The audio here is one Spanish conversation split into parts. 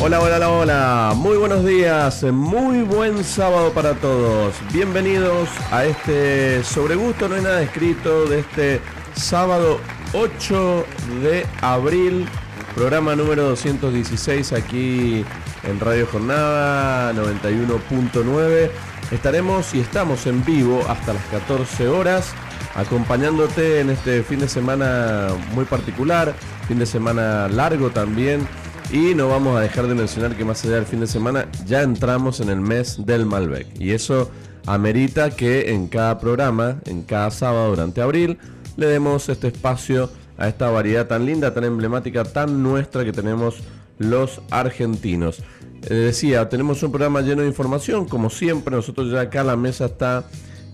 Hola, hola, hola. Muy buenos días, muy buen sábado para todos. Bienvenidos a este Sobre Gusto No hay nada escrito de este sábado 8 de abril, programa número 216 aquí en Radio Jornada 91.9. Estaremos y estamos en vivo hasta las 14 horas acompañándote en este fin de semana muy particular, fin de semana largo también y no vamos a dejar de mencionar que más allá del fin de semana ya entramos en el mes del Malbec. Y eso amerita que en cada programa, en cada sábado durante abril, le demos este espacio a esta variedad tan linda, tan emblemática, tan nuestra que tenemos los argentinos. Eh, decía, tenemos un programa lleno de información, como siempre, nosotros ya acá la mesa está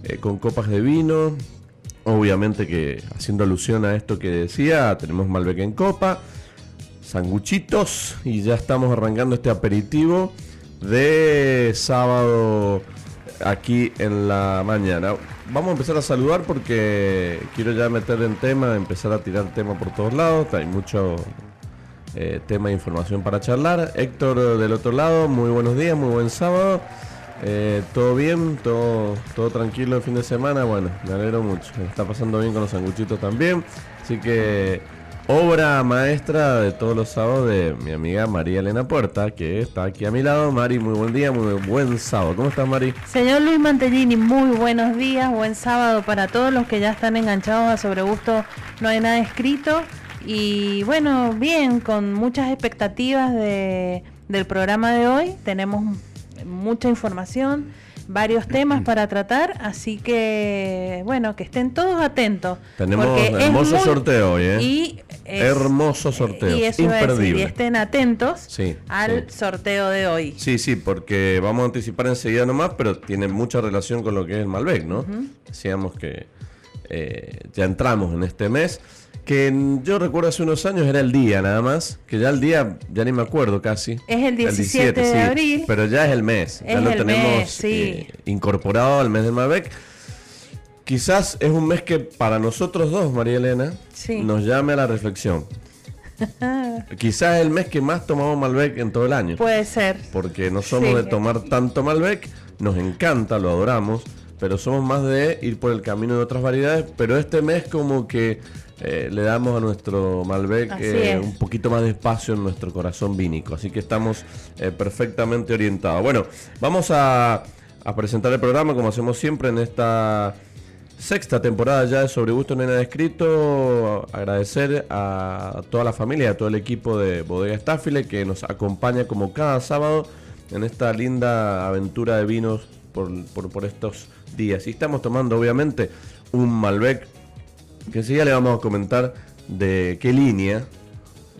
eh, con copas de vino, obviamente que haciendo alusión a esto que decía, tenemos Malbec en copa sanguchitos y ya estamos arrancando este aperitivo de sábado aquí en la mañana. Vamos a empezar a saludar porque quiero ya meter en tema, empezar a tirar tema por todos lados. Hay mucho eh, tema de información para charlar. Héctor del otro lado, muy buenos días, muy buen sábado. Eh, todo bien, todo, todo tranquilo el fin de semana. Bueno, me alegro mucho. Está pasando bien con los sanguchitos también. Así que obra maestra de todos los sábados de mi amiga María Elena Puerta, que está aquí a mi lado. Mari, muy buen día, muy buen sábado. ¿Cómo estás, Mari? Señor Luis Mantellini, muy buenos días, buen sábado para todos los que ya están enganchados a Sobre Gusto No hay nada escrito. Y bueno, bien, con muchas expectativas de, del programa de hoy. Tenemos mucha información varios temas para tratar, así que bueno, que estén todos atentos. Tenemos hermoso sorteo hoy, ¿eh? Y hermoso sorteo, y imperdible. y estén atentos al sorteo de hoy. Sí, sí, porque vamos a anticipar enseguida nomás, pero tiene mucha relación con lo que es el Malbec, ¿no? Decíamos que eh, ya entramos en este mes que yo recuerdo hace unos años era el día nada más, que ya el día ya ni me acuerdo casi. Es el 17, de abril. Pero ya es el mes, ya lo tenemos eh, incorporado al mes del Malbec. Quizás es un mes que para nosotros dos, María Elena, nos llame a la reflexión. Quizás es el mes que más tomamos Malbec en todo el año. Puede ser. Porque no somos de tomar tanto Malbec, nos encanta, lo adoramos, pero somos más de ir por el camino de otras variedades, pero este mes como que eh, le damos a nuestro Malbec eh, un poquito más de espacio en nuestro corazón vínico. Así que estamos eh, perfectamente orientados. Bueno, vamos a, presentar el programa como hacemos siempre en esta sexta temporada ya de Sobre Gusto Nena Escrito. Agradecer a toda la familia, a todo el equipo de Bodega Staffile que nos acompaña como cada sábado en esta linda aventura de vinos por, por estos días. Y estamos tomando obviamente un Malbec que enseguida le vamos a comentar de qué línea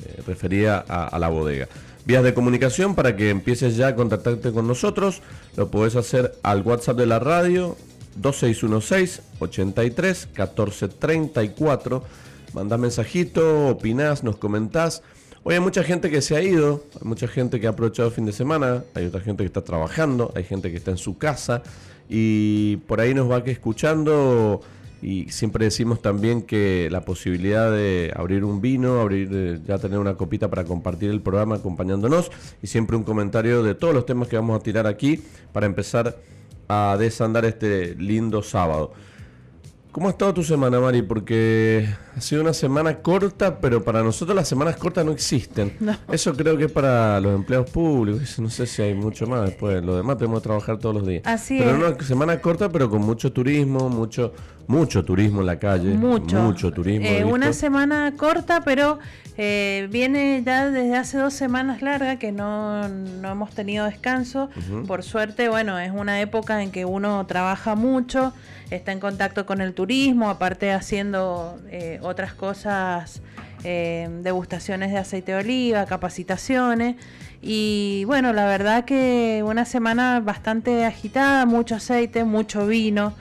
eh, refería a, la bodega. Vías de comunicación para que empieces ya a contactarte con nosotros. Lo puedes hacer al WhatsApp de la radio 2616 83 14 34. Mandás mensajito, opinás, nos comentás. Hoy hay mucha gente que se ha ido, hay mucha gente que ha aprovechado el fin de semana, hay otra gente que está trabajando, hay gente que está en su casa y por ahí nos va que escuchando y siempre decimos también que la posibilidad de abrir un vino, abrir eh, ya tener una copita para compartir el programa acompañándonos y siempre un comentario de todos los temas que vamos a tirar aquí para empezar a desandar este lindo sábado. ¿Cómo ha estado tu semana, Mari? Porque ha sido una semana corta, pero para nosotros las semanas cortas no existen. Eso creo que es para los empleados públicos. No sé si hay mucho más después. Lo demás tenemos que trabajar todos los días. Así pero es. una semana corta, pero con mucho turismo, mucho mucho turismo en la calle. Mucho. Mucho turismo. Eh, una semana corta, pero eh, viene ya desde hace dos semanas larga que no, no hemos tenido descanso. Por suerte, bueno, es una época en que uno trabaja mucho, está en contacto con el turismo, aparte haciendo eh, otras cosas, degustaciones de aceite de oliva, capacitaciones. Y bueno, la verdad que una semana bastante agitada, mucho aceite, mucho vino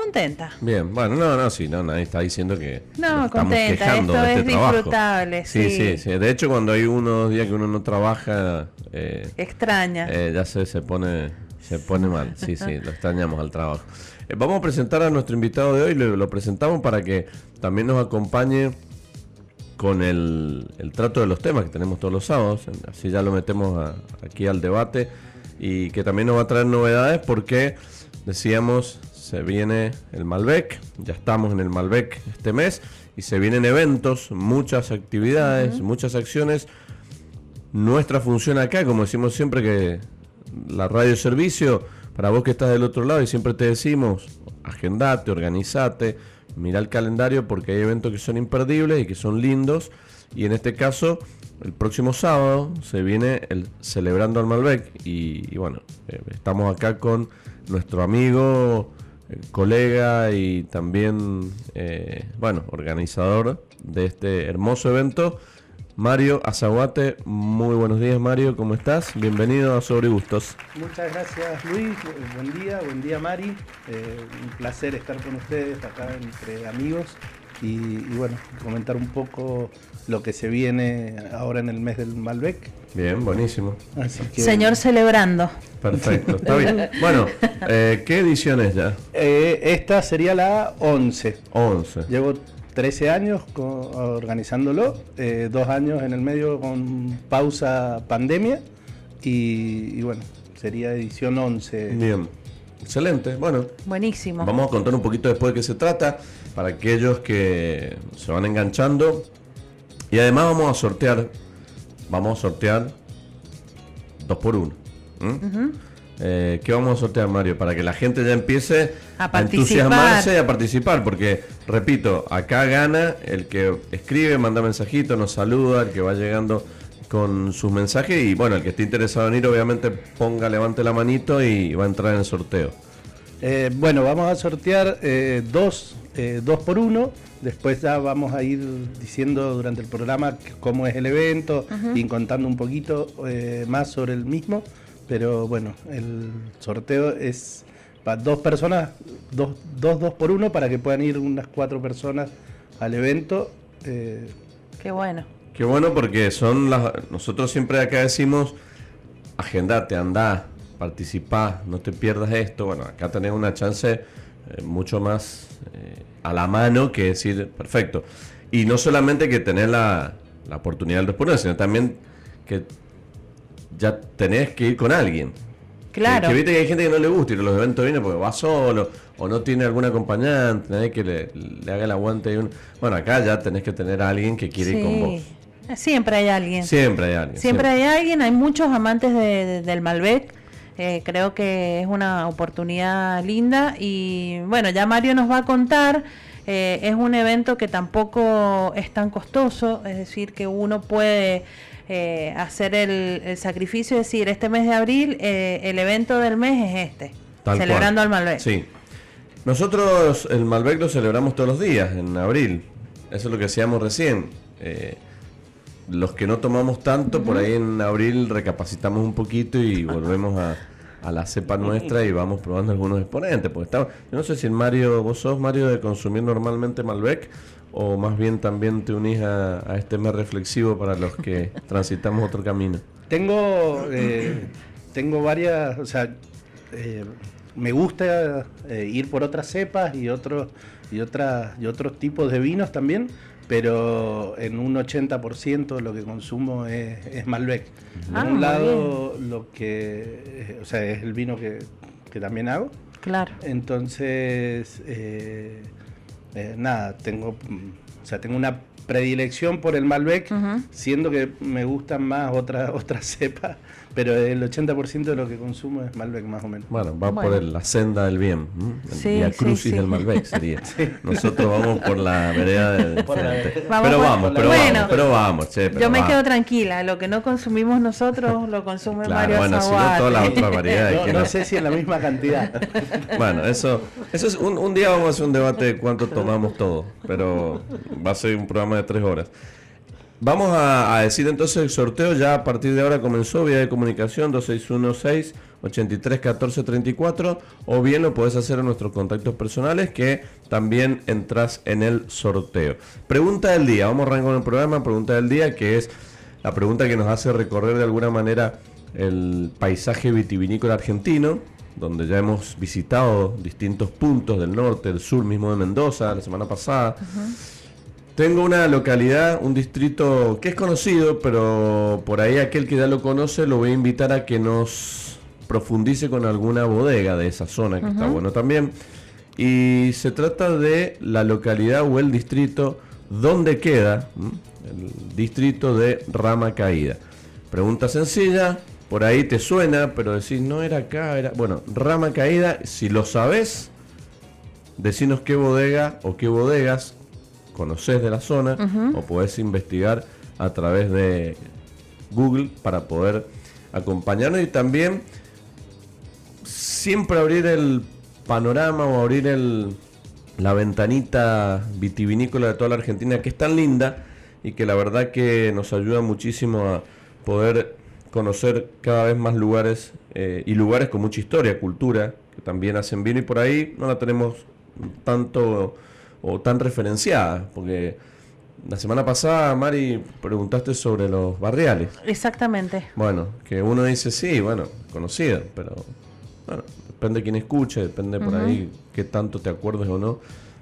contenta. Bien, bueno, no, no, sí, no, nadie está diciendo que no, estamos contenta, esto es este disfrutable, sí. sí. sí. De hecho, cuando hay unos días que uno no trabaja, eh, extraña. Eh, ya se, se pone se pone mal, sí, sí, lo extrañamos al trabajo. Eh, vamos a presentar a nuestro invitado de hoy, lo, presentamos para que también nos acompañe con el, el, trato de los temas que tenemos todos los sábados, así ya lo metemos aquí al debate y que también nos va a traer novedades porque decíamos se viene el Malbec, ya estamos en el Malbec este mes y se vienen eventos, muchas actividades, muchas acciones. Nuestra función acá, como decimos siempre que la radio servicio, para vos que estás del otro lado y siempre te decimos, agendate, organizate, mira el calendario porque hay eventos que son imperdibles y que son lindos. Y en este caso, el próximo sábado se viene el Celebrando al Malbec. Y, bueno, eh, estamos acá con nuestro amigo colega y también, eh, bueno, organizador de este hermoso evento, Mario Azaguate. Muy buenos días, Mario, ¿cómo estás? Bienvenido a Sobre Gustos. Muchas gracias, Luis. Buen día, buen día, Mari. Eh, un placer estar con ustedes acá entre amigos y, bueno, comentar un poco lo que se viene ahora en el mes del Malbec. Bien, buenísimo. Señor celebrando. Perfecto, está bien. Bueno, eh, ¿qué edición es ya? Eh, esta sería la 11. 11. Llevo 13 años organizándolo, eh, dos años en el medio con pausa pandemia y, bueno, sería edición 11. Bien, excelente. Bueno, buenísimo. Vamos a contar un poquito después de qué se trata para aquellos que se van enganchando y además vamos a sortear, vamos a sortear dos por uno. Eh, ¿Qué vamos a sortear, Mario? Para que la gente ya empiece a, entusiasmarse y a participar. Porque, repito, acá gana el que escribe, manda mensajito, nos saluda, el que va llegando con sus mensajes. Y bueno, el que esté interesado en ir, obviamente ponga, levante la manito y va a entrar en el sorteo. Eh, bueno, vamos a sortear eh, dos, dos por uno. Después ya vamos a ir diciendo durante el programa cómo es el evento y contando un poquito más sobre el mismo pero bueno, el sorteo es para dos personas, dos, dos, dos por uno, para que puedan ir unas cuatro personas al evento. Eh. Qué bueno. Qué bueno porque son las... Nosotros siempre acá decimos, agendate, anda, participa, no te pierdas esto. Bueno, acá tenés una chance eh, mucho más eh, a la mano que decir, perfecto. Y no solamente que tener la, la oportunidad de responder, sino también que ya tenés que ir con alguien. Claro. Que, viste que hay gente que no le gusta ir a los eventos viene porque va solo o no tiene algún acompañante, nadie que le, haga el aguante. Y un... Bueno, acá ya tenés que tener a alguien que quiere ir con vos. Siempre hay alguien. Siempre hay alguien. Siempre, hay alguien. Hay muchos amantes del Malbec. Eh, creo que es una oportunidad linda. Y bueno, ya Mario nos va a contar. Eh, es un evento que tampoco es tan costoso. Es decir, que uno puede eh, hacer el, sacrificio decir, este mes de abril, eh, el evento del mes es este, celebrando al Malbec. Sí. Nosotros el Malbec lo celebramos todos los días, en abril. Eso es lo que hacíamos recién. Eh, los que no tomamos tanto, por ahí en abril recapacitamos un poquito y volvemos a, a la cepa nuestra y vamos probando algunos exponentes. Porque yo no sé si Mario, vos sos Mario de consumir normalmente Malbec o más bien también te unís a, este mes reflexivo para los que transitamos otro camino? Tengo, eh, tengo varias, o sea, eh, me gusta eh, ir por otras cepas y otros y otras y otros tipos de vinos también, pero en un 80% lo que consumo es, Malbec. Por ah, un lado, lo que, o sea, es el vino que, que también hago. Claro. Entonces, eh, nada, tengo, o sea, tengo una predilección por el Malbec, siendo que me gustan más otras otras cepas, pero el 80% de lo que consumo es Malbec más o menos. Bueno, va Bueno. por la senda del bien. El Sí, Via sí, Crucis sí. del Malbec sería. Nosotros vamos por la vereda Por la-. Vamos pero por- vamos, pero Bueno. vamos, pero vamos, che, pero Yo me vamos. quedo tranquila, lo que no consumimos nosotros lo consume Claro, Mario bueno, si no Zaguate. todas las otras variedades No, que no no- sé si en la misma cantidad. Bueno, eso, eso es un, un día vamos a hacer un debate de cuánto tomamos todo, pero va a ser un programa de tres horas. Vamos a, decir entonces el sorteo ya a partir de ahora comenzó vía de comunicación 2616 83 14 34 o bien lo podés hacer en nuestros contactos personales que también entras en el sorteo. Pregunta del día, vamos a arrancar con el programa, pregunta del día que es la pregunta que nos hace recorrer de alguna manera el paisaje vitivinícola argentino, donde ya hemos visitado distintos puntos del norte, del sur mismo de Mendoza la semana pasada. Tengo una localidad, un distrito que es conocido, pero por ahí aquel que ya lo conoce lo voy a invitar a que nos profundice con alguna bodega de esa zona, que está bueno también. Y se trata de la localidad o el distrito donde queda el distrito de Rama Caída. Pregunta sencilla, por ahí te suena, pero decís, no era acá, era... Bueno, Rama Caída, si lo sabes, decinos qué bodega o qué bodegas conoces de la zona o podés investigar a través de Google para poder acompañarnos y también siempre abrir el panorama o abrir el, la ventanita vitivinícola de toda la Argentina que es tan linda y que la verdad que nos ayuda muchísimo a poder conocer cada vez más lugares eh, y lugares con mucha historia, cultura, que también hacen vino y por ahí no la tenemos tanto o tan referenciada, porque la semana pasada, Mari, preguntaste sobre los barriales. Exactamente. Bueno, que uno dice sí, bueno, conocido, pero bueno, depende de quién escuche, depende por ahí qué tanto te acuerdes o no,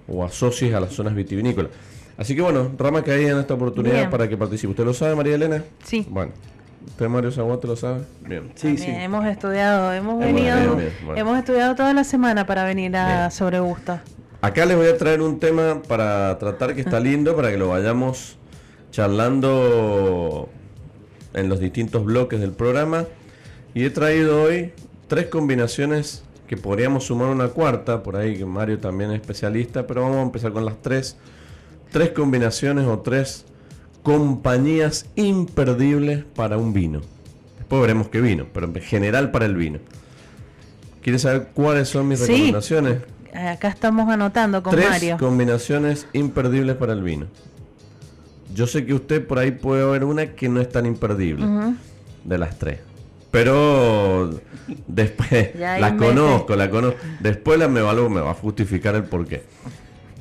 o asocies a las zonas vitivinícolas. Así que bueno, Rama caída en esta oportunidad Bien. para que participe. ¿Usted lo sabe, María Elena? Sí. Bueno, ¿usted, Mario Zaguate, lo sabe? Bien. Sí, También sí. Hemos estudiado, hemos Bien, venido, bien, bien, bueno. hemos estudiado toda la semana para venir a Bien. Sobre Gusto. Acá les voy a traer un tema para tratar que está lindo, para que lo vayamos charlando en los distintos bloques del programa. Y he traído hoy tres combinaciones que podríamos sumar una cuarta, por ahí que Mario también es especialista, pero vamos a empezar con las tres. Tres combinaciones o tres compañías imperdibles para un vino. Después veremos qué vino, pero en general para el vino. ¿Quieres saber cuáles son mis Sí. recomendaciones? Acá estamos anotando con Tres Mario. combinaciones imperdibles para el vino. Yo sé que usted por ahí puede haber una que no es tan imperdible de las tres. Pero después la conozco, la conozco. Después la me va, me va a justificar el porqué.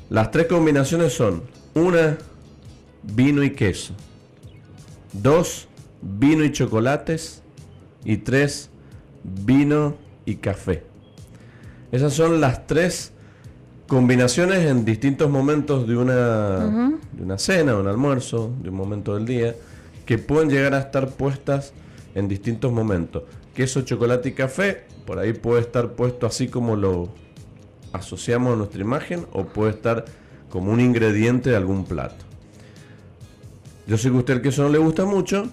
Las tres combinaciones son una vino y queso, dos vino y chocolates y tres vino y café. Esas son las tres combinaciones en distintos momentos de una, de una cena, un almuerzo, de un momento del día, que pueden llegar a estar puestas en distintos momentos. Queso, chocolate y café, por ahí puede estar puesto así como lo asociamos a nuestra imagen, o puede estar como un ingrediente de algún plato. Yo sé que a usted el queso no le gusta mucho,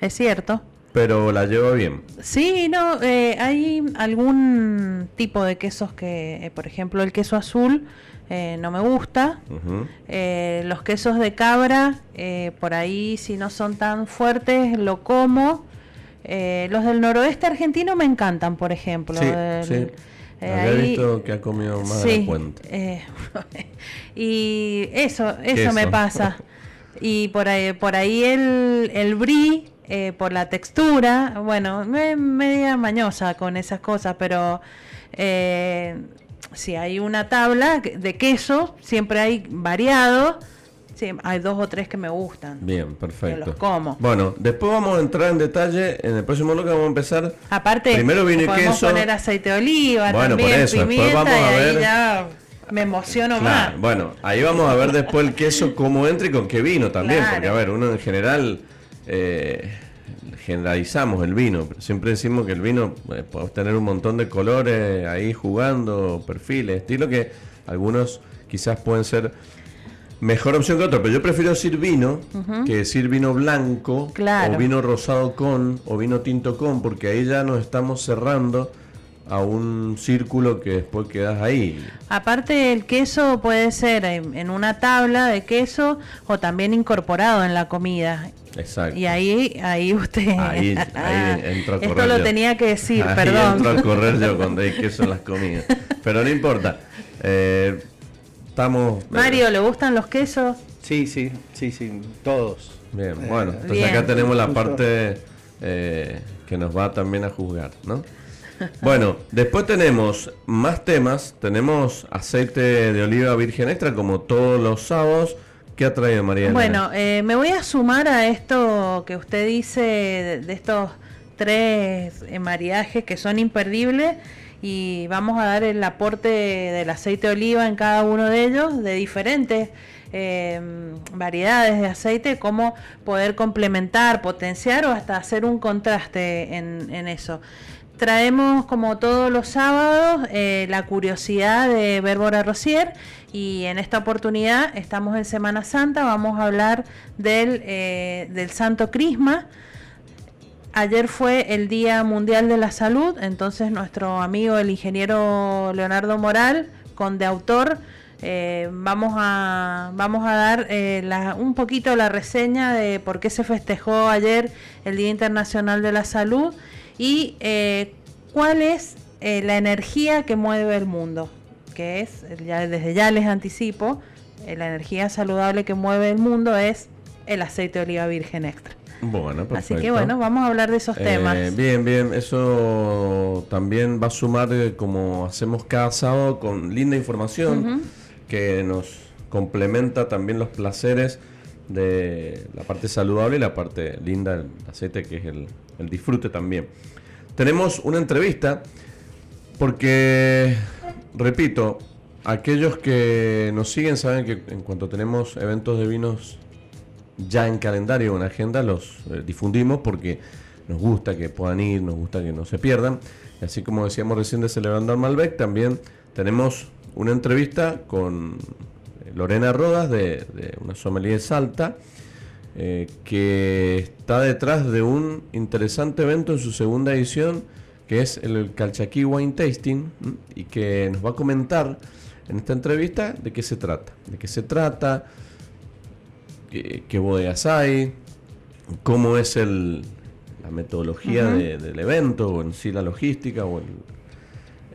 Es cierto. Pero la lleva bien. Sí, no, eh, hay algún tipo de quesos que, eh, por ejemplo, el queso azul eh, no me gusta. Eh, los quesos de cabra, por ahí si no son tan fuertes, lo como. Los del noroeste argentino me encantan, por ejemplo. Sí, El- sí. Había ahí- visto que ha comido más de la cuenta. y eso, eso Queso. me pasa. Y por ahí, por ahí el, el brie, eh, por la textura, bueno, me media mañosa con esas cosas, pero eh, si hay una tabla de queso, siempre hay variado, sí, hay dos o tres que me gustan. Bien, perfecto. los como. Bueno, después vamos a entrar en detalle. En el próximo bloque vamos a empezar. Aparte, Primero y podemos queso. poner aceite de oliva, Bueno, por también eso, después pimienta, vamos a y ahí ver- ya me emociono Claro, más. bueno, ahí vamos a ver después el queso cómo entra y con qué vino también. Claro. Porque, a ver, uno en general eh, generalizamos el vino. pero siempre decimos que el vino eh, podemos tener un montón de colores ahí jugando, perfiles, estilo que algunos quizás pueden ser mejor opción que otro, pero yo prefiero decir vino que decir vino blanco Claro. o vino rosado con o vino tinto con, porque ahí ya nos estamos cerrando a un círculo que después quedas ahí. Aparte el queso puede ser en, en una tabla de queso o también incorporado en la comida. Exacto. Y ahí, ahí usted. Ahí, ahí entro a correr Esto lo yo. tenía que decir, Ahí perdón. entro a correr yo cuando hay queso en las comidas. Pero no importa. Eh, estamos. eh, Mario, ¿le gustan los quesos? Sí, sí, sí, sí, todos. Bien, Eh, bueno, entonces Bien. acá tenemos la parte eh, que nos va también a juzgar, ¿no? Bueno, después tenemos más temas. Tenemos aceite de oliva virgen extra, como todos los sábados. ¿Qué ha traído Mariana? Bueno, eh, me voy a sumar a esto que usted dice de, estos tres eh, mariajes que son imperdibles y vamos a dar el aporte del aceite de oliva en cada uno de ellos de diferentes eh, variedades de aceite, cómo poder complementar, potenciar o hasta hacer un contraste en eso. Traemos como todos los sábados eh, la curiosidad de Bérbora Rosier y en esta oportunidad estamos en Semana Santa, vamos a hablar del, eh, del Santo Crisma. Ayer fue el Día Mundial de la Salud, entonces nuestro amigo el ingeniero Leonardo Moral, con de autor, eh, vamos, a, vamos a dar un poquito la reseña de por qué se festejó ayer el Día Internacional de la Salud y eh, cuál es eh, la energía que mueve el mundo, que es, ya, desde ya les anticipo, eh, la energía saludable que mueve el mundo es el aceite de oliva virgen extra. Bueno, Así que perfecto. bueno, vamos a hablar de esos Eh, temas. bien, bien, eso también va a sumar eh, como hacemos cada sábado con linda información que nos complementa también los placeres de la parte saludable y la parte linda del aceite que es el, el disfrute también. Tenemos una entrevista porque, repito, aquellos que nos siguen saben que en cuanto tenemos eventos de vinos ya en calendario o en agenda los eh, difundimos porque nos gusta que puedan ir, nos gusta que no se pierdan. Así como decíamos recién de Celebrando al Malbec, también tenemos una entrevista con eh, Lorena Rodas de, una sommelier Salta eh, que está detrás de un interesante evento en su segunda edición que es el Calchaquí Wine Tasting y que nos va a comentar en esta entrevista de qué se trata, de qué se trata, qué, qué bodegas hay, cómo es el, la metodología de- del evento, o en sí la logística, o el-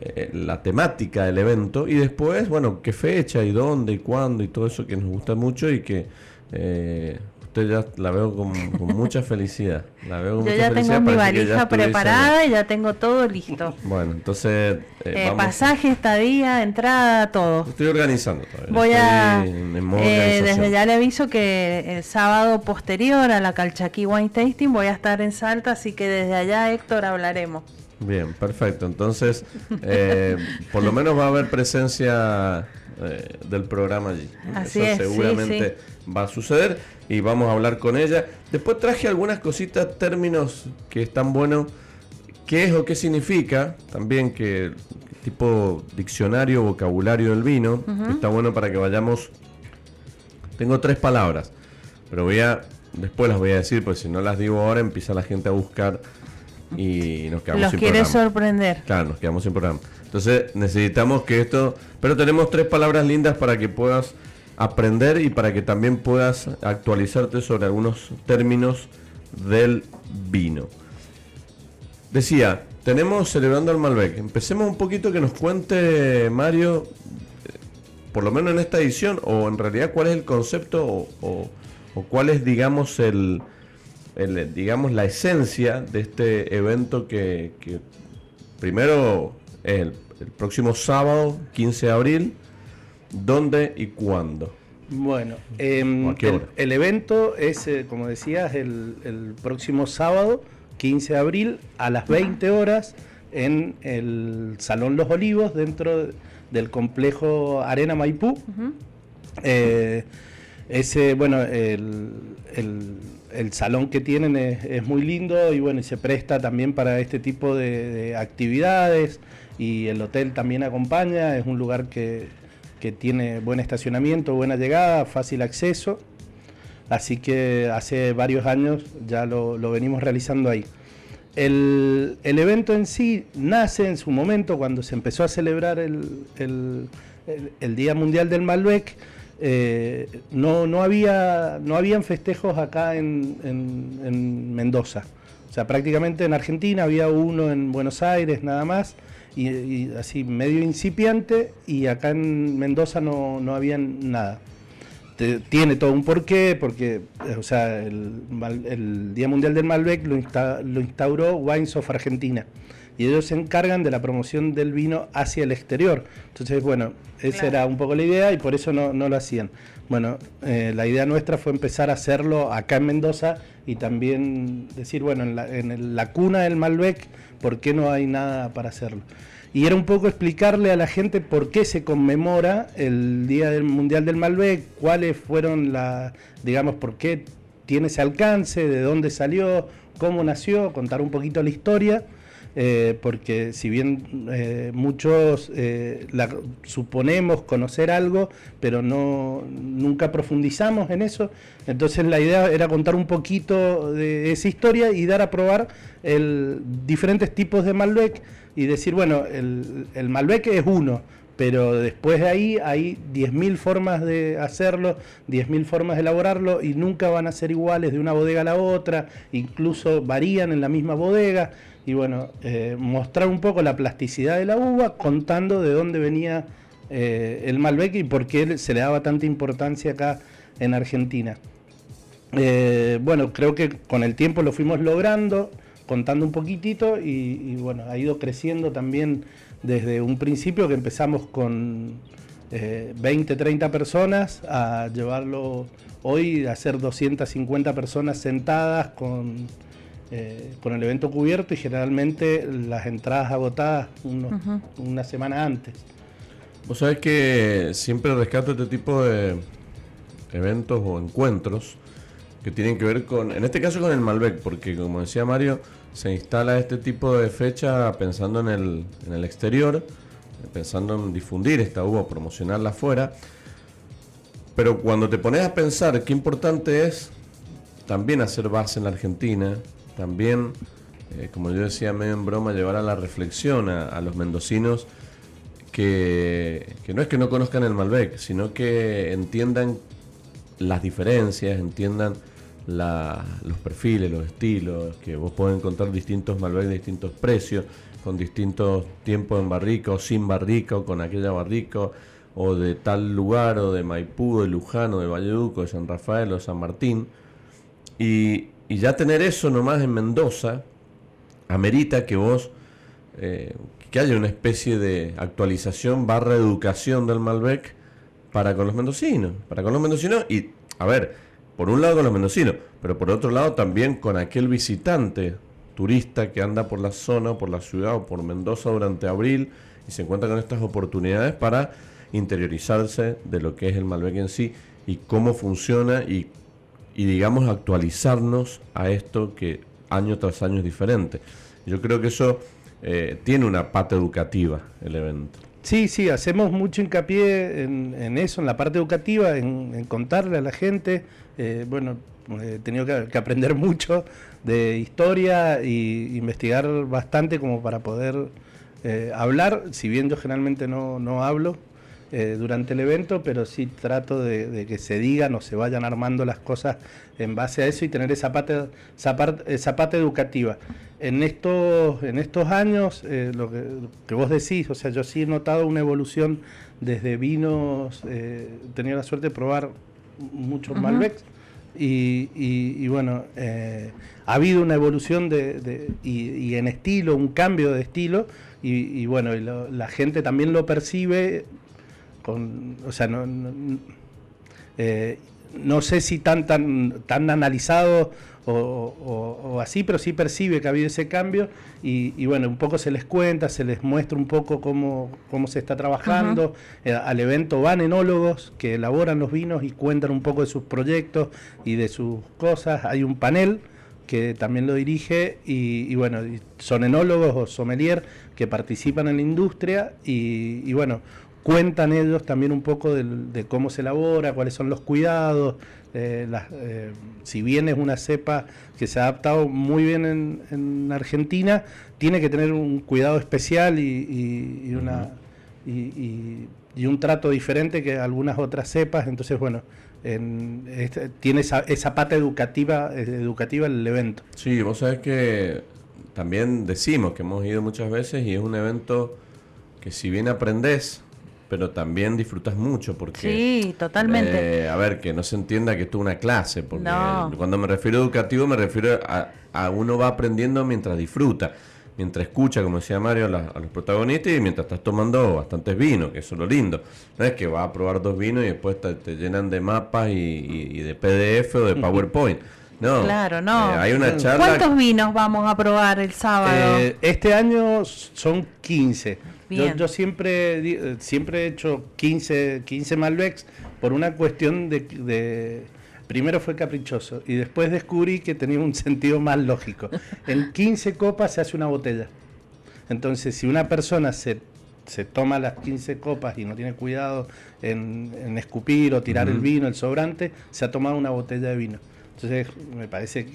eh, la temática del evento, y después, bueno, qué fecha y dónde y cuándo y todo eso que nos gusta mucho y que eh, usted ya la veo con, con mucha felicidad. La veo con Yo mucha ya tengo mi valija preparada y ya tengo todo listo. Bueno, entonces eh, Eh, vamos- pasaje, estadía, entrada, todo. Estoy organizando todavía. Voy a, eh, desde ya le aviso que el sábado posterior a la Calchaquí Wine Tasting voy a estar en Salta, así que desde allá, Héctor, hablaremos. Bien, perfecto. Entonces, eh, por lo menos va a haber presencia eh, del programa allí. Así Eso es, sí, seguramente va a suceder y vamos a hablar con ella. Después traje algunas cositas, términos que están buenos. ¿Qué es o qué significa? También que tipo diccionario, vocabulario del vino. Está bueno para que vayamos. Tengo tres palabras, pero voy a después las voy a decir, porque si no las digo ahora empieza la gente a buscar y nos quedamos Los sin quiere programa. sorprender. Claro, nos quedamos sin programa. Entonces necesitamos que esto... Pero tenemos tres palabras lindas para que puedas aprender y para que también puedas actualizarte sobre algunos términos del vino. Decía, tenemos celebrando al Malbec. Empecemos un poquito que nos cuente Mario, eh, por lo menos en esta edición, o en realidad cuál es el concepto o, cuál es, digamos, el, digamos, la esencia de este evento que, primero es el, el próximo sábado, 15 de abril, ¿dónde y cuándo? Bueno, em, ¿O a qué el, hora? el evento es, eh, como decías, el, el próximo sábado, 15 de abril, a las 20 horas, en el Salón Los Olivos, dentro del complejo Arena Maipú. Eh, ese, bueno, el, el- el salón que tienen es, es muy lindo y bueno, y se presta también para este tipo de, de actividades y el hotel también acompaña, es un lugar que, que tiene buen estacionamiento, buena llegada, fácil acceso. Así que hace varios años ya lo, venimos realizando ahí. El, evento en sí nace en su momento cuando se empezó a celebrar el, Día Mundial del Malbec. Eh, no, no, había, no habían festejos acá en, Mendoza. O sea, prácticamente en Argentina había uno en Buenos Aires nada más, y, así medio incipiente, y acá en Mendoza no, no había nada. Tiene todo un porqué, porque o sea, el, Día Mundial del Malbec lo, lo, instauró Wines of Argentina y ellos se encargan de la promoción del vino hacia el exterior. Entonces, bueno, esa era un poco la idea y por eso no, lo hacían. Bueno, eh, la idea nuestra fue empezar a hacerlo acá en Mendoza y también decir, bueno, en la, en la cuna del Malbec, ¿por qué no hay nada para hacerlo? y era un poco explicarle a la gente por qué se conmemora el Día del Mundial del Malbec, cuáles fueron las, digamos, por qué tiene ese alcance, de dónde salió, cómo nació, contar un poquito la historia. Eh, porque si bien eh, muchos eh, suponemos conocer algo, pero no nunca profundizamos en eso, entonces la idea era contar un poquito de esa historia y dar a probar el, diferentes tipos de Malbec y decir, bueno, el, el Malbec es uno, pero después de ahí hay 10.000 formas de hacerlo, 10.000 formas de elaborarlo y nunca van a ser iguales de una bodega a la otra, incluso varían en la misma bodega. Y bueno, eh, mostrar un poco la plasticidad de la uva contando de dónde venía eh, el Malbec y por qué se le daba tanta importancia acá en Argentina. Eh, bueno, creo que con el tiempo lo fuimos logrando contando un poquitito y, bueno, ha ido creciendo también desde un principio que empezamos con 20, eh, 30 personas a llevarlo hoy a ser 250 personas sentadas con, eh, con el evento cubierto y generalmente las entradas agotadas una semana antes. Vos sabés que siempre rescato este tipo de eventos o encuentros que tienen que ver con, en este caso con el Malbec, porque como decía Mario, se instala este tipo de fecha pensando en el, en el exterior, pensando en difundir esta uva, promocionarla afuera. Pero cuando te pones a pensar qué importante es también hacer base en la Argentina, también, eh, como yo decía medio en broma, llevar a la reflexión a, los mendocinos que, que, no es que no conozcan el Malbec, sino que entiendan las diferencias, entiendan los perfiles, los estilos, que vos podés encontrar distintos Malbec de distintos precios, con distintos tiempos en barrica o sin barrica o con aquella barrica o de tal lugar o de Maipú, de Lujano, de Valleduco, de San Rafael o San Martín. Y, ya tener eso nomás en Mendoza amerita que vos, eh, que haya una especie de actualización barra educación del Malbec para con los mendocinos, para con los mendocinos y, a ver, por un lado con los mendocinos, pero por otro lado también con aquel visitante turista que anda por la zona, por la ciudad o por Mendoza durante abril y se encuentra con estas oportunidades para interiorizarse de lo que es el Malbec en sí y cómo funciona y, digamos actualizarnos a esto que año tras año es diferente. Yo creo que eso eh, tiene una pata educativa el evento. Sí, sí, hacemos mucho hincapié en, eso, en la parte educativa, en, contarle a la gente. Eh, bueno, he tenido que, aprender mucho de historia e investigar bastante como para poder eh, hablar, si bien yo generalmente no, no hablo, eh, durante el evento, pero sí trato de, que se digan o se vayan armando las cosas en base a eso y tener esa parte, esa parte, educativa. En estos, en estos años, eh, lo que, vos decís, o sea, yo sí he notado una evolución desde vinos, eh, he tenido la suerte de probar muchos Malbecs. Y, bueno, ha habido una evolución de, y, en estilo, un cambio de estilo, y, bueno, la gente también lo percibe o sea, no, eh, no, sé si tan, tan, tan analizado o, así, pero sí percibe que ha habido ese cambio y, bueno, un poco se les cuenta, se les muestra un poco cómo, cómo se está trabajando. Eh, al evento van enólogos que elaboran los vinos y cuentan un poco de sus proyectos y de sus cosas. Hay un panel que también lo dirige y, bueno, son enólogos o sommelier que participan en la industria y, y bueno, cuentan ellos también un poco de cómo se elabora, cuáles son los cuidados. Eh, eh, si bien es una cepa que se ha adaptado muy bien en, Argentina, tiene que tener un cuidado especial y, una, y, un trato diferente que algunas otras cepas. Entonces, bueno, este, tiene esa, esa pata educativa, educativa el evento. Sí, vos sabés que también decimos que hemos ido muchas veces y es un evento que si bien aprendes, pero también disfrutas mucho porque... Sí, totalmente. Eh, a ver, que no se entienda que esto es una clase, porque cuando me refiero a educativo me refiero a, a, uno va aprendiendo mientras disfruta, mientras escucha, como decía Mario, a, los protagonistas y mientras estás tomando bastantes vinos, que eso es lo lindo. No es que va a probar dos vinos y después te, llenan de mapas y, de PDF o de PowerPoint. No, claro, no. Eh, hay una charla... ¿Cuántos vinos vamos a probar el sábado? Eh, este año son 15. Yo, siempre, siempre he hecho 15, 15 Malbecs por una cuestión de, Primero fue caprichoso y después descubrí que tenía un sentido más lógico. En 15 copas se hace una botella. Entonces, si una persona se, se toma las 15 copas y no tiene cuidado en, escupir o tirar el vino, el sobrante, se ha tomado una botella de vino. Entonces, me parece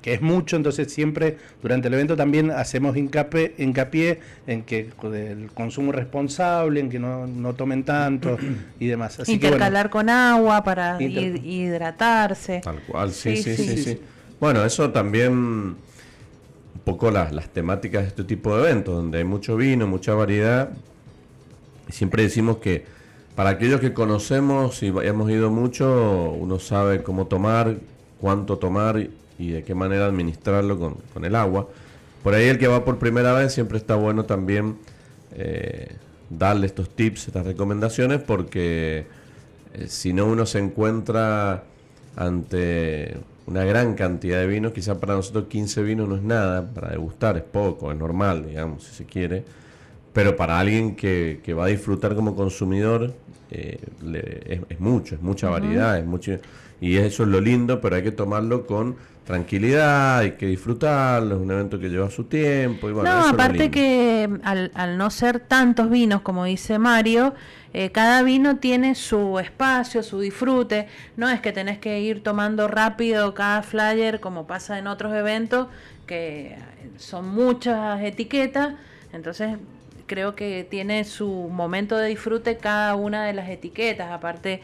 que, es mucho, entonces siempre durante el evento también hacemos hincapié, hincapié en que el consumo responsable, en que no, no tomen tanto y demás. Así Intercalar con agua para hidratarse. Tal cual, sí sí, sí sí, Bueno, eso también un poco las, las temáticas de este tipo de eventos, donde hay mucho vino, mucha variedad. Siempre decimos que para aquellos que conocemos y hemos ido mucho, uno sabe cómo tomar, cuánto tomar y de qué manera administrarlo con, el agua. Por ahí el que va por primera vez siempre está bueno también eh, darle estos tips, estas recomendaciones, porque eh, si no uno se encuentra ante una gran cantidad de vinos, quizá para nosotros 15 vinos no es nada, para degustar es poco, es normal, digamos, si se quiere, pero para alguien que, va a disfrutar como consumidor eh, es, mucho, es mucha variedad, es mucho y eso es lo lindo, pero hay que tomarlo con tranquilidad, hay que disfrutarlo, es un evento que lleva su tiempo. Y bueno, no, aparte que al, al, no ser tantos vinos, como dice Mario, eh, cada vino tiene su espacio, su disfrute, no es que tenés que ir tomando rápido cada flyer como pasa en otros eventos, que son muchas etiquetas, entonces creo que tiene su momento de disfrute cada una de las etiquetas, aparte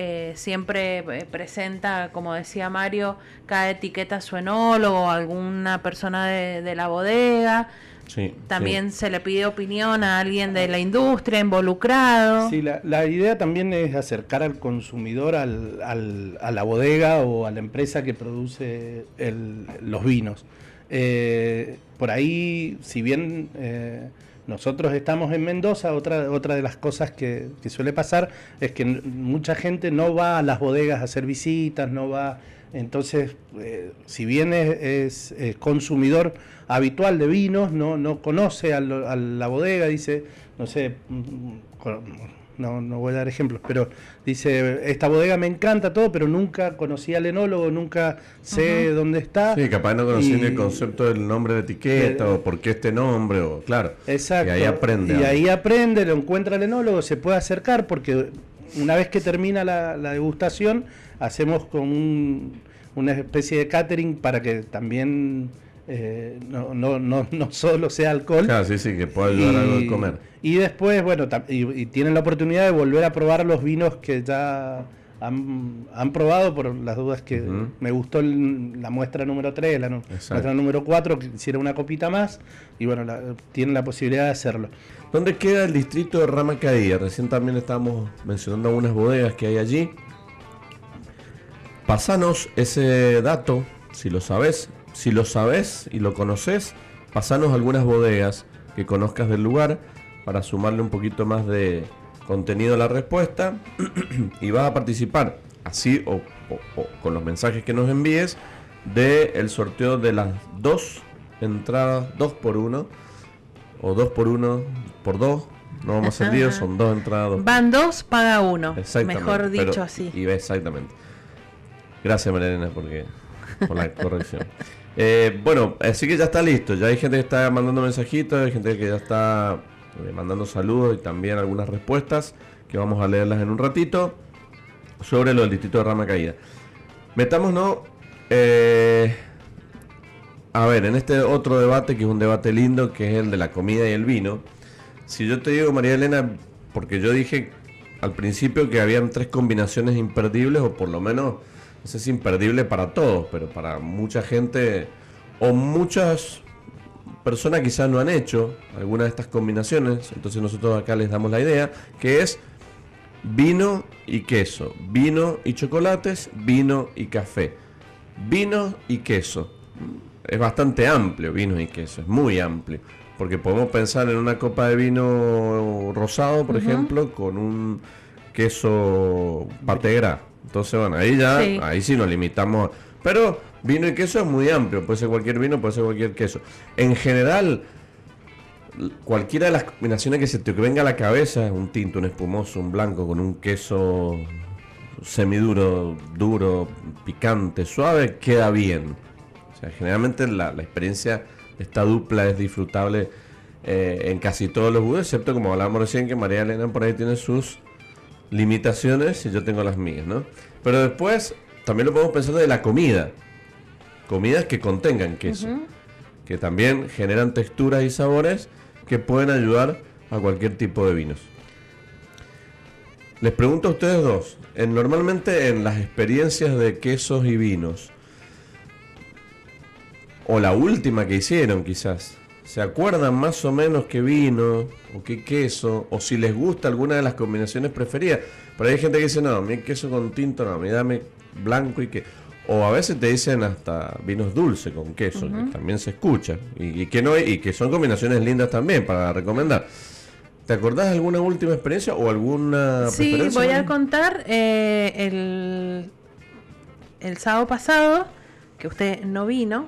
eh, siempre eh, presenta, como decía Mario, cada etiqueta su enólogo, alguna persona de, la bodega. también se le pide opinión a alguien de la industria involucrado. Sí, la, idea también es acercar al consumidor al, a la bodega o a la empresa que produce los vinos. Eh, por ahí, si bien nosotros estamos en Mendoza, otra, otra de las cosas que, suele pasar es que mucha gente no va a las bodegas a hacer visitas, no va... Entonces, eh, si bien es, consumidor habitual de vinos, no, no conoce a, a la bodega, dice, no sé, no, no voy a dar ejemplos, pero dice, esta bodega me encanta todo, pero nunca conocí al enólogo, nunca sé dónde está. Sí, capaz no conocí el concepto del nombre de etiqueta o por qué este nombre, o claro. Exacto. Y ahí aprende. Y ahí aprende, lo encuentra el enólogo, se puede acercar, porque una vez que termina la, degustación, hacemos con una especie de catering para que también eh, no, no, no, no solo sea alcohol. Claro, sí, sí, que pueda ayudar a algo de comer. Y después, bueno, y, tienen la oportunidad de volver a probar los vinos que ya han, probado, por las dudas que me gustó la muestra número 3, la muestra número 4, que hiciera una copita más, y bueno, tienen la posibilidad de hacerlo. ¿Dónde queda el distrito de Ramacadía? Recién también estábamos mencionando algunas bodegas que hay allí. Pasanos ese dato, si lo sabes, si lo sabes y lo conoces, pasanos algunas bodegas que conozcas del lugar para sumarle un poquito más de contenido a la respuesta y vas a participar así o, con los mensajes que nos envíes del el sorteo de las dos entradas, dos por uno o dos por uno por dos. No vamos a ser diez, son dos entradas. Van dos, paga uno. Mejor dicho así. Y exactamente. Gracias, Marilena, porque, por la corrección. Eh, bueno, así que ya está listo. Ya hay gente que está mandando mensajitos, hay gente que ya está eh, mandando saludos y también algunas respuestas que vamos a leerlas en un ratito sobre lo del distrito de Rama Caída. Metámonos, eh, a ver, en este otro debate que es un debate lindo, que es el de la comida y el vino. Si yo te digo, María Elena, porque yo dije al principio que habían tres combinaciones imperdibles, o por lo menos, si imperdible para todos, pero para mucha gente, o muchas personas quizás no han hecho alguna de estas combinaciones, entonces nosotros acá les damos la idea, que es vino y queso, vino y chocolates, vino y café, vino y queso. Es bastante amplio vino y queso, es muy amplio, porque podemos pensar en una copa de vino rosado, por ejemplo, con un queso pategra. Entonces, bueno, ahí ya, ahí sí nos limitamos. Pero vino y queso es muy amplio, puede ser cualquier vino, puede ser cualquier queso. En general, cualquiera de las combinaciones que se te venga a la cabeza, un tinto, un espumoso, un blanco con un queso semiduro, duro, picante, suave, queda bien. O sea, generalmente la, experiencia de esta dupla es disfrutable eh, en casi todos los gustos, excepto como hablábamos recién que María Elena por ahí tiene sus limitaciones y yo tengo las mías, ¿no? Pero después también lo podemos pensar de la comida. Comidas que contengan queso, que también generan texturas y sabores que pueden ayudar a cualquier tipo de vinos. Les pregunto a ustedes dos, en, normalmente en las experiencias de quesos y vinos, o la última que hicieron quizás, ¿se acuerdan más o menos qué vino o qué queso? O si les gusta alguna de las combinaciones preferidas. Pero hay gente que dice, no, mi queso con tinto no, me dame blanco y que... O a veces te dicen hasta vinos dulces con queso, que también se escucha. Y, que no y que son combinaciones lindas también para recomendar. ¿Te acordás de alguna última experiencia o alguna Sí, voy a contar eh, el, el sábado pasado, que usted no vino.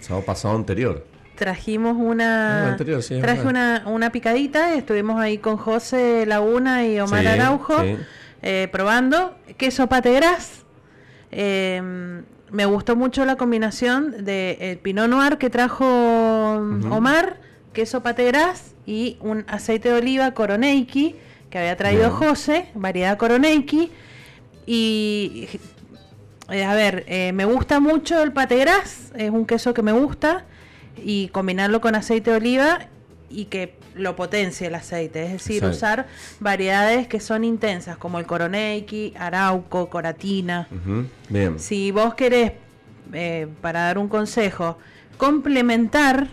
sábado pasado anterior. Trajimos una, ah, traje una, una, picadita, estuvimos ahí con José Laguna y Omar Araujo eh, probando queso pategras Em, me gustó mucho la combinación de el Pinot Noir que trajo Omar, queso pategras y un aceite de oliva Coroneiki que había traído José, variedad Coroneiki. Y eh, a ver, eh, me gusta mucho el pategras, es un queso que me gusta y combinarlo con aceite de oliva y que lo potencie el aceite, es decir, usar variedades que son intensas, como el coroneiki, arauco, coratina. Bien. Si vos querés, eh, para dar un consejo, complementar,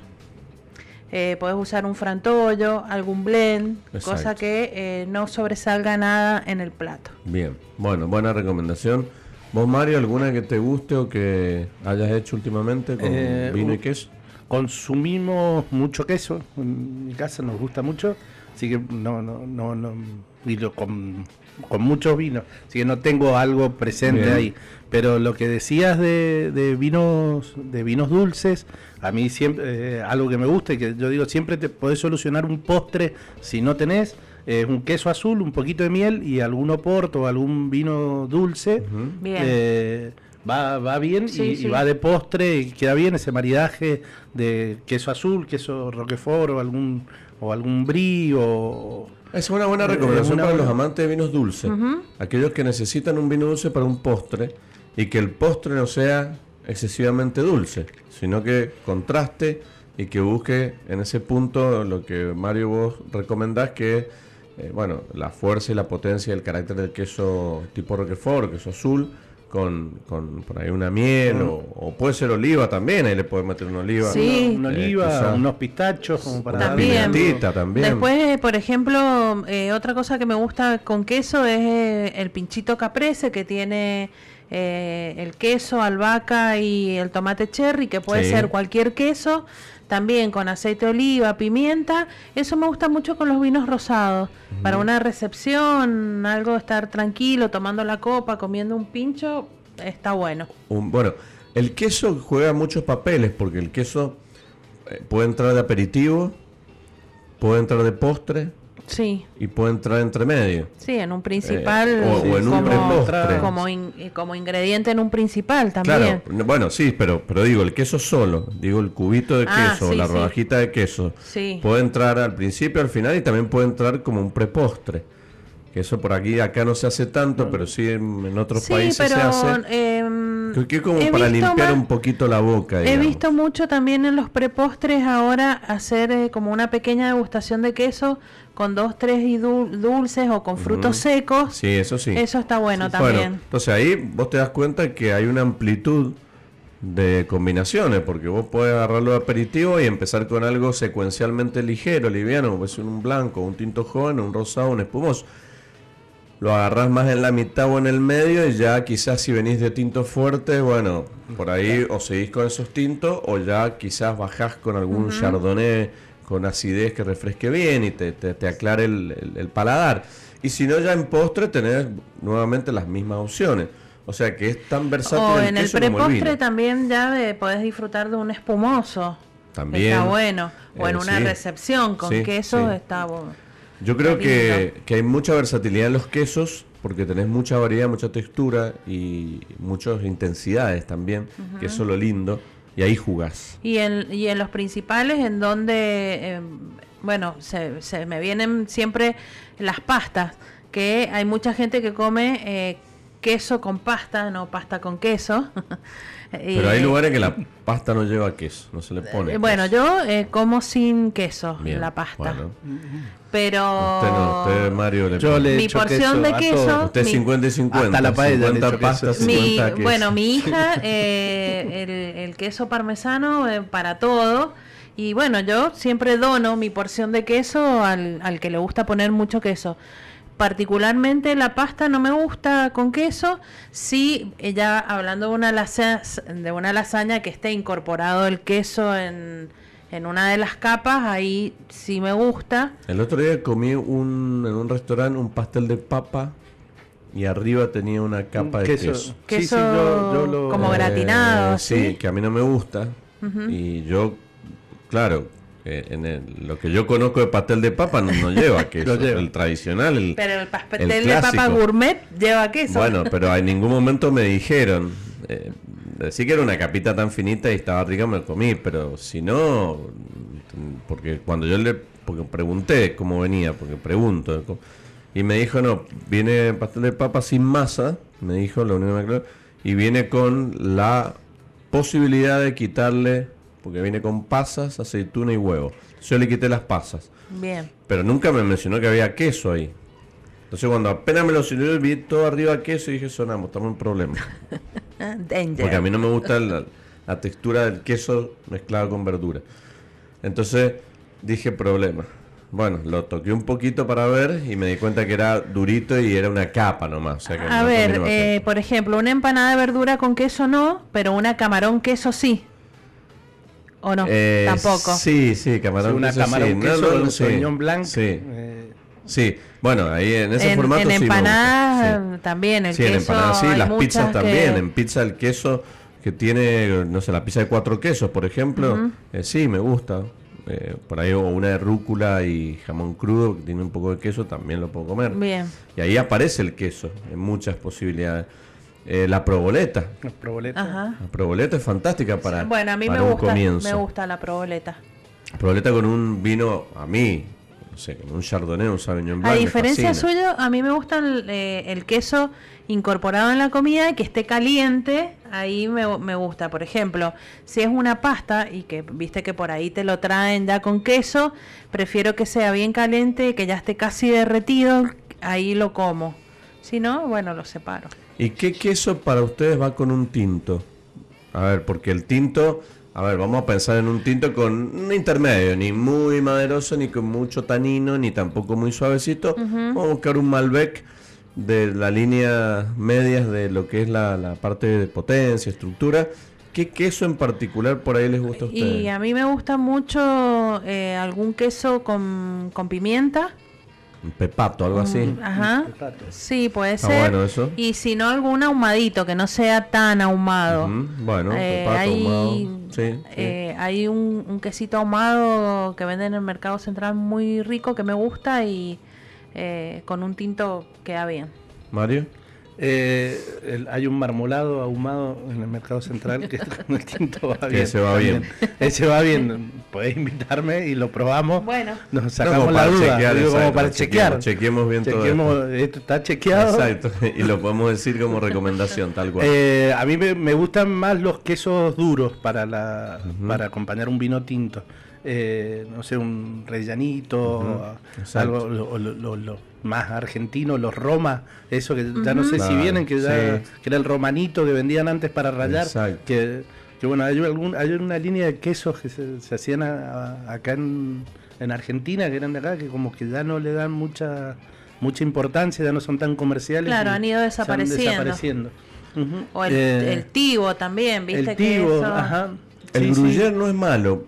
eh, podés usar un frantollo, algún blend, cosa que eh, no sobresalga nada en el plato. Bien, bueno, buena recomendación. ¿Vos, Mario, alguna que te guste o que hayas hecho últimamente con vino y queso? Consumimos mucho queso, en mi casa nos gusta mucho, así que no, no, no, no y lo, con, con muchos vinos, así que no tengo algo presente ahí. Pero lo que decías de, de, vinos, de vinos dulces, a mí siempre, eh, algo que me gusta y que yo digo, siempre te podés solucionar un postre si no tenés. es un queso azul, un poquito de miel y algún oporto o algún vino dulce. Bien. Eh, va, va bien y, va de postre y queda bien ese maridaje de queso azul, queso roquefort o algún o algún brie o es una buena recomendación para los amantes de vinos dulces, aquellos que necesitan un vino dulce para un postre y que el postre no sea excesivamente dulce, sino que contraste y que busque en ese punto lo que Mario vos recomendás que eh, bueno, la fuerza y la potencia y el carácter del queso tipo Roquefort, queso azul, con, con por ahí una miel o, puede ser oliva también, ahí le puedes meter una oliva. Sí, una, oliva, unos pistachos como para también. también. Después, por ejemplo, eh, otra cosa que me gusta con queso es eh, el pinchito caprese que tiene eh, el queso, albahaca y el tomate cherry, que puede ser cualquier queso también con aceite de oliva, pimienta. Eso me gusta mucho con los vinos rosados. Para una recepción, algo estar tranquilo, tomando la copa, comiendo un pincho, está bueno. bueno, el queso juega muchos papeles porque el queso eh, puede entrar de aperitivo, puede entrar de postre, Sí. y puede entrar entre medio. Sí, en un principal. Eh, o- o en un como, prepostre. como, in- eh, como ingrediente en un principal también. Claro, bueno, sí, pero, pero digo, el queso solo, digo, el cubito de Ah, queso, sí, la sí. rodajita de queso, Sí. puede entrar al principio, al final y también puede entrar como un prepostre. Que eso por aquí, acá no se hace tanto, pero sí en, en otros países se hace. em, Creo que como para limpiar más- un poquito la boca. He visto mucho también en los prepostres ahora hacer eh, como una pequeña degustación de queso con dos, tres y dul- dulces o con frutos secos. Sí, eso sí. Eso está bueno Bueno, también. entonces ahí vos te das cuenta que hay una amplitud de combinaciones, porque vos podés agarrarlo de aperitivo y empezar con algo secuencialmente ligero, liviano, ser un blanco, un tinto joven, un rosado, un espumoso. Lo agarrás más en la mitad o en el medio y ya quizás si venís de tintos fuertes, bueno, por ahí o seguís con esos tintos o ya quizás bajás con algún chardonnay con acidez que refresque bien y te, te, te aclare el, el- el paladar. Y si no, ya en postre tenés nuevamente las mismas opciones. O sea que es tan versátil O en el el prepostre también ya eh, podés disfrutar de un espumoso. También. Está bueno. O en Eh, una sí. recepción con Sí, queso sí. está bueno. Yo creo que, que hay mucha versatilidad en los quesos porque tenés mucha variedad, mucha textura y muchas intensidades también, que eso es lo lindo, y ahí jugás. Y en, y en los principales, en donde, eh, bueno, se, se me vienen siempre las pastas, que hay mucha gente que come eh, queso con pasta, no pasta con queso. Pero hay Eh, lugares que la pasta no lleva queso, no se le pone. eh, Bueno, queso. yo eh, como sin queso Bien, la pasta. bueno. Pero Usted no, usted Mario le Yo pone. le Mi echo porción de a queso- todo. Usted mi- 50 y 50. Hasta la paella le 50 echo pasta, queso. Mi, 50 queso. bueno, mi hija, eh, el, el queso parmesano eh, para todo. Y bueno, yo siempre dono mi porción de queso al, al que le gusta poner mucho queso. Particularmente la pasta no me gusta con queso. Sí, ya hablando de una, lasaña, de una lasaña que esté incorporado el queso en, en una de las capas, ahí sí me gusta. El otro día comí un, en un restaurante un pastel de papa y arriba tenía una capa de queso. Sí, sí, Queso yo- yo lo- como Eh, gratinado, sí, ¿sí? que a mí no me gusta. Y yo, claro, eh, en el- lo que yo conozco de pastel de papa no, no lleva queso. Lo lleva. El tradicional, el, Pero el pastel el de papa gourmet lleva queso. Bueno, pero en ningún momento me dijeron. Eh, decir que era una capita tan finita y estaba rica, me lo comí, pero si no, porque cuando yo le porque pregunté cómo venía, porque pregunto, y me dijo, no, viene pastel de papa sin masa, me dijo, lo único que me aclaró, y viene con la posibilidad de quitarle, porque viene con pasas, aceituna y huevo. Yo le quité las pasas. Bien. Pero nunca me mencionó que había queso ahí. Entonces cuando apenas me lo sirvió, vi todo arriba queso y dije, sonamos, estamos en problema. Danger. Porque a mí no me gusta la, la textura del queso mezclado con verdura. Entonces dije, problema. Bueno, lo toqué un poquito para ver y me di cuenta que era durito y era una capa nomás. o sea que A no ver, eh, por ejemplo, una empanada de verdura con queso no, pero una camarón queso sí. ¿O no? Eh, Tampoco. Sí, sí, camarón Sí, una queso, camarón sí. No, queso, no, un sí, sauvignon blanc. Sí, eh, sí. Bueno, ahí en ese en, formato en sí empanadas sí. también, el sí, en queso. empanadas sí, las pizzas que- también. En pizza el queso que tiene, no sé, la pizza de cuatro quesos, por ejemplo, eh, sí, me gusta. Eh, por ahí o una de rúcula y jamón crudo que tiene un poco de queso, también lo puedo comer. Bien. Y ahí aparece el queso en muchas posibilidades. Eh, la proboleta. Los proboletas. Ajá. La proboleta es fantástica para, bueno, a mí para me un gusta, comienzo. me gusta la proboleta. Proboleta con un vino, a mí, no sé, con un chardonnay, un sauvignon A blanc. diferencia suyo, a mí me gusta el, eh, el queso incorporado en la comida, que esté caliente, ahí me, me gusta. Por ejemplo, si es una pasta y que viste que por ahí te lo traen ya con queso, prefiero que sea bien caliente, que ya esté casi derretido, ahí lo como. Si no, bueno, lo separo. ¿Y qué queso para ustedes va con un tinto? A ver, porque el tinto, a ver, vamos a pensar en un tinto con un intermedio, ni muy maderoso, ni con mucho tanino, ni tampoco muy suavecito. Vamos a buscar un Malbec de la línea medias de lo que es la, la parte de potencia, estructura. ¿Qué queso en particular por ahí les gusta a ustedes? Y a mí me gusta mucho eh, algún queso con, con pimienta. Un pepato, algo así. Ajá. pepato. Sí, puede Está ser. bueno eso. Y si no, algún ahumadito que no sea tan ahumado. Bueno, Eh, pepato, hay ahumado. Eh, hay un, quesito ahumado que venden en el mercado central muy rico que me gusta y eh, con un tinto queda bien. Mario. Eh, hay un marmolado ahumado en el mercado central que con el tinto va bien. Ese va bien. Ese va bien. Podés invitarme y lo probamos. Bueno. Nos sacamos la duda. Chequear, como para chequear. Chequeemos bien todo. Esto. está chequeado. Exacto. Y lo podemos decir como recomendación, tal cual. Eh, a mí me, gustan más los quesos duros para, la, para acompañar un vino tinto. Eh, no sé, un rellanito, algo lo, más argentino, los Roma, eso que ya no sé si vienen, que, ya, que era el romanito que vendían antes para rayar, que, bueno, hay, algún, hay una línea de quesos que se, hacían acá en, Argentina, que eran de acá, que como que ya no le dan mucha mucha importancia, ya no son tan comerciales. Claro, han ido desapareciendo. O el, eh, tibo también, ¿viste? El tibo, ajá. El gruyer no es malo,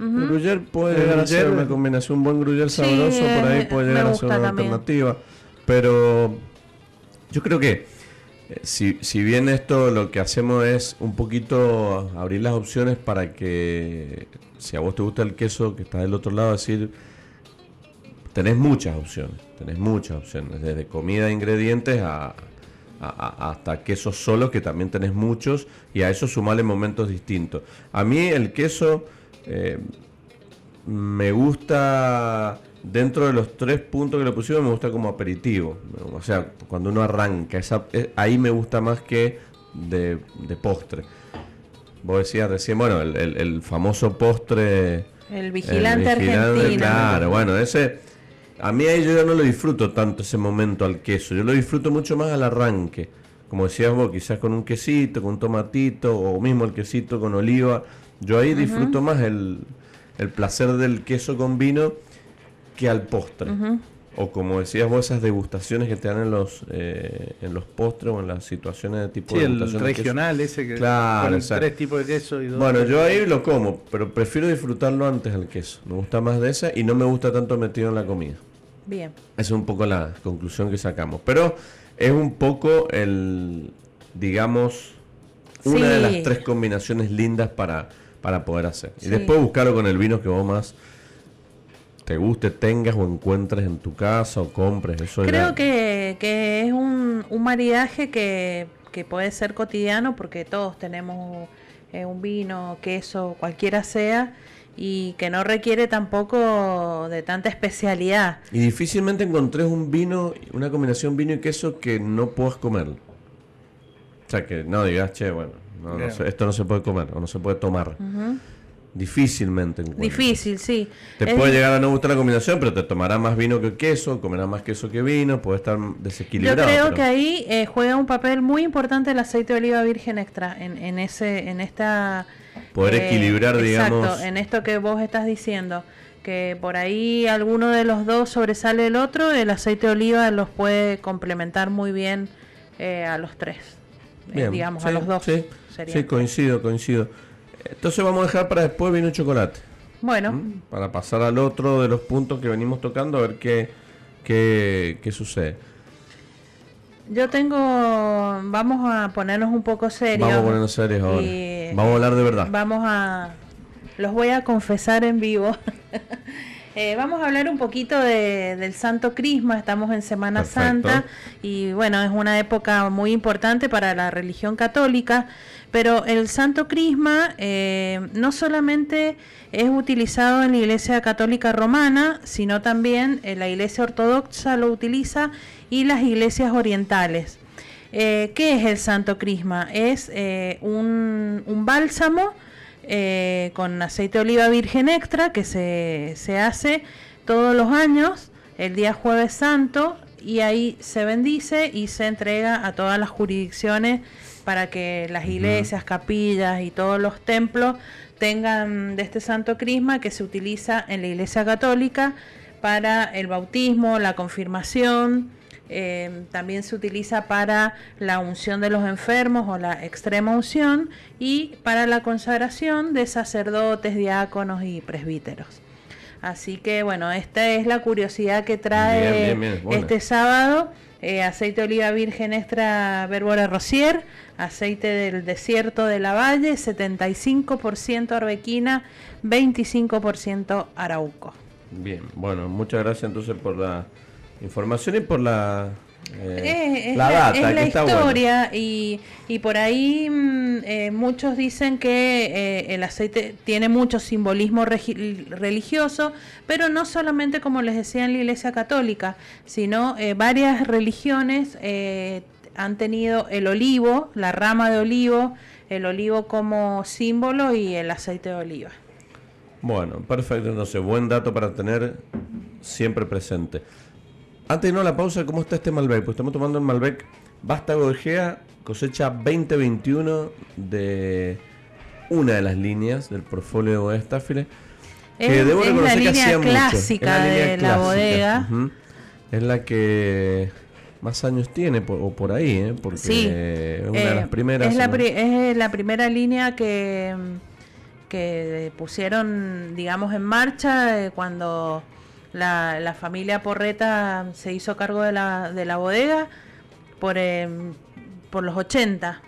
Gruyer puede llegar a ser una combinación, un buen gruyer sabroso, por ahí puede llegar a ser una alternativa. Pero yo creo que eh, si, si bien esto lo que hacemos es un poquito abrir las opciones para que si a vos te gusta el queso que está del otro lado, decir, tenés muchas opciones, tenés muchas opciones, desde comida e ingredientes a, hasta quesos solos, que también tenés muchos, y a eso sumarle momentos distintos. A mí el queso eh, me gusta, dentro de los tres puntos que le pusimos, me gusta como aperitivo. O sea, cuando uno arranca, esa, eh, ahí me gusta más que de, postre. Vos decías recién, bueno, el, famoso postre... El vigilante, argentino. Claro, bueno, ese... A mí ahí yo ya no lo disfruto tanto ese momento al queso, yo lo disfruto mucho más al arranque. Como decías vos, quizás con un quesito, con un tomatito, o mismo el quesito con oliva yo ahí disfruto más el, placer del queso con vino que al postre. O como decías vos, esas degustaciones que te dan en los eh, en los postres o en las situaciones de tipo sí, el regional ese que claro, tres tipos de queso y dos Bueno, yo ahí lo como, pero prefiero disfrutarlo antes al queso. Me gusta más de ese y no me gusta tanto metido en la comida. Bien. Esa es un poco la conclusión que sacamos. Pero es un poco el, digamos, una de las tres combinaciones lindas para para poder hacer. Y después buscarlo con el vino que vos más te guste, tengas o encuentres en tu casa o compres. Eso Creo que, que, es un, un maridaje que, que, puede ser cotidiano porque todos tenemos eh, un vino, queso, cualquiera sea, y que no requiere tampoco de tanta especialidad. Y difícilmente encontrés un vino, una combinación vino y queso que no puedas comer. O sea, que no digas, che, bueno, esto no se puede comer o no se puede tomar. Difícilmente Difícil, sí. Te puede llegar a no gustar la combinación, pero te tomará más vino que queso, comerá más queso que vino, puede estar desequilibrado. Yo creo que ahí eh, juega un papel muy importante el aceite de oliva virgen extra en, en ese, en esta poder eh, equilibrar, digamos. en esto que vos estás diciendo, que por ahí alguno de los dos sobresale el otro, el aceite de oliva los puede complementar muy bien eh, a los tres, digamos, a los dos. Sí. Sí, coincido, coincido. Entonces vamos a dejar para después vino chocolate. Bueno. ¿Mm? Para pasar al otro de los puntos que venimos tocando, a ver qué, qué, sucede. Yo tengo. Vamos a ponernos un poco serios. Vamos a ponernos serios ahora. vamos a hablar de verdad. Vamos a. Los voy a confesar en vivo. Eh, vamos a hablar un poquito de, del Santo Crisma, estamos en Semana Santa y bueno, es una época muy importante para la religión católica, pero el Santo Crisma eh, no solamente es utilizado en la Iglesia Católica Romana, sino también en la Iglesia Ortodoxa lo utiliza y las iglesias orientales. Eh, ¿Qué es el Santo Crisma? Es un, un bálsamo eh, con aceite de oliva virgen extra que se, se hace todos los años, el día jueves santo, y ahí se bendice y se entrega a todas las jurisdicciones para que las iglesias, capillas y todos los templos tengan de este santo crisma que se utiliza en la iglesia católica para el bautismo, la confirmación, Em, también se utiliza para la unción de los enfermos o la extrema unción y para la consagración de sacerdotes, diáconos y presbíteros. Así que bueno, esta es la curiosidad que trae este sábado eh, aceite de oliva virgen extra Verbora Rosier, aceite del desierto de la Valle, 75% arbequina, 25% arauco. Bien, bueno, muchas gracias entonces por la información y por la eh, es, la, data, es la historia y, y, por ahí mm, eh, muchos dicen que eh, el aceite tiene mucho simbolismo religioso, pero no solamente como les decía en la Iglesia Católica, sino varias religiones han tenido el olivo, la rama de olivo, el olivo como símbolo y el aceite de oliva. Bueno, perfecto, entonces buen dato para tener siempre presente. Antes de no la pausa, ¿cómo está este Malbec? Pues estamos tomando el Malbec Vástago de Gea, cosecha 2021 de una de las líneas del portfolio de Estáfile. Que es, debo es la línea clásica de la bodega. Es la que más años tiene, o por ahí, ¿eh? porque sí. es una de las eh, primeras. Es la, es la primera línea que, que pusieron, digamos, en marcha eh, cuando la, la, familia Porreta se hizo cargo de la, de la bodega por, em, por los 80.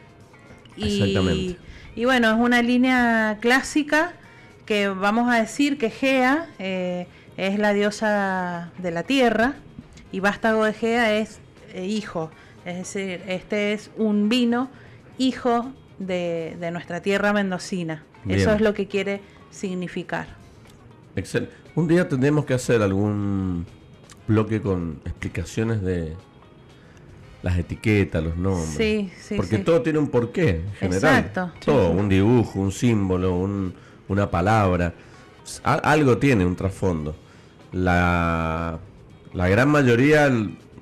Y, y, bueno, es una línea clásica que vamos a decir que Gea eh, es la diosa de la tierra y Vástago de Gea es eh, hijo. Es decir, este es un vino hijo de, de nuestra tierra mendocina. Eso es lo que quiere significar. Excelente. Un día tendremos que hacer algún bloque con explicaciones de las etiquetas, los nombres. Sí, sí. Porque todo tiene un porqué en general. Exacto. Todo, un dibujo, un símbolo, una palabra. algo tiene un trasfondo. La, la gran mayoría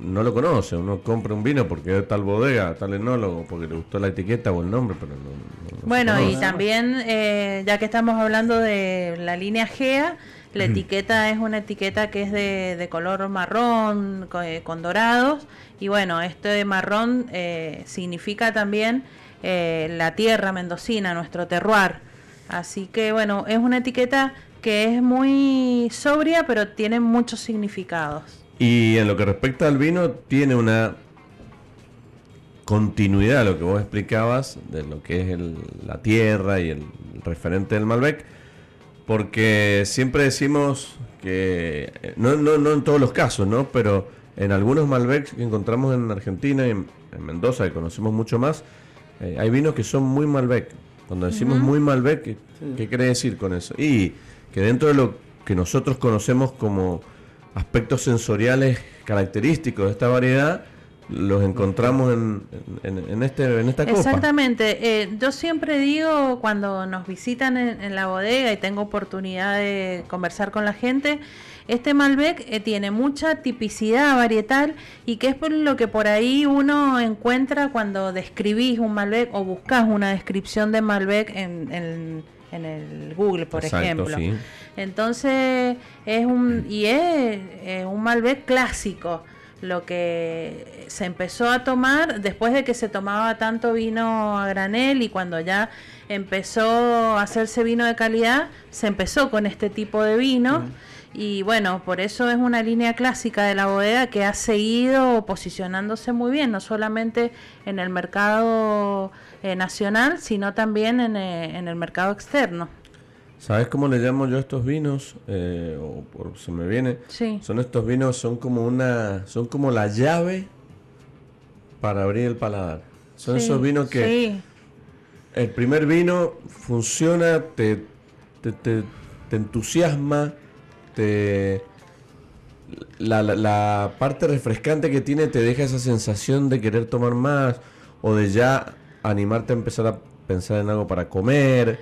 no lo conoce. Uno compra un vino porque es tal bodega, tal enólogo, porque le gustó la etiqueta o el nombre, pero no. bueno, y también, eh, ya que estamos hablando de la línea GEA, la etiqueta es una etiqueta que es de, color marrón eh, con, dorados y bueno, este marrón eh, significa también eh, la tierra mendocina, nuestro terroir. Así que bueno, es una etiqueta que es muy sobria pero tiene muchos significados. Y en lo que respecta al vino, tiene una continuidad, lo que vos explicabas, de lo que es la tierra y el referente del Malbec porque siempre decimos que, eh, no, no, no en todos los casos, ¿no? Pero en algunos Malbecs que encontramos en Argentina y en, Mendoza, que conocemos mucho más, eh, hay vinos que son muy Malbec. Cuando decimos muy Malbec, ¿qué, ¿qué quiere decir con eso? Y que dentro de lo que nosotros conocemos como aspectos sensoriales característicos de esta variedad, los encontramos en, en, este, en esta copa. Exactamente. Eh, yo siempre digo, cuando nos visitan en, la bodega y tengo oportunidad de conversar con la gente, este Malbec eh, tiene mucha tipicidad varietal y que es por lo que por ahí uno encuentra cuando describís un Malbec o buscas una descripción de Malbec en, en el Google, por ejemplo. Entonces, es un, y es un Malbec clásico lo que se empezó a tomar después de que se tomaba tanto vino a granel y cuando ya empezó a hacerse vino de calidad, se empezó con este tipo de vino. Y bueno, por eso es una línea clásica de la bodega que ha seguido posicionándose muy bien, no solamente en el mercado eh, nacional, sino también en, eh, en el mercado externo. ¿Sabes cómo le llamo yo a estos vinos? Eh, o por se me viene. Sí. Son estos vinos, son como una, son como la llave para abrir el paladar. Son esos vinos que sí. el primer vino funciona, te, te, te, entusiasma, te la, la, la, parte refrescante que tiene te deja esa sensación de querer tomar más o de ya animarte a empezar a pensar en algo para comer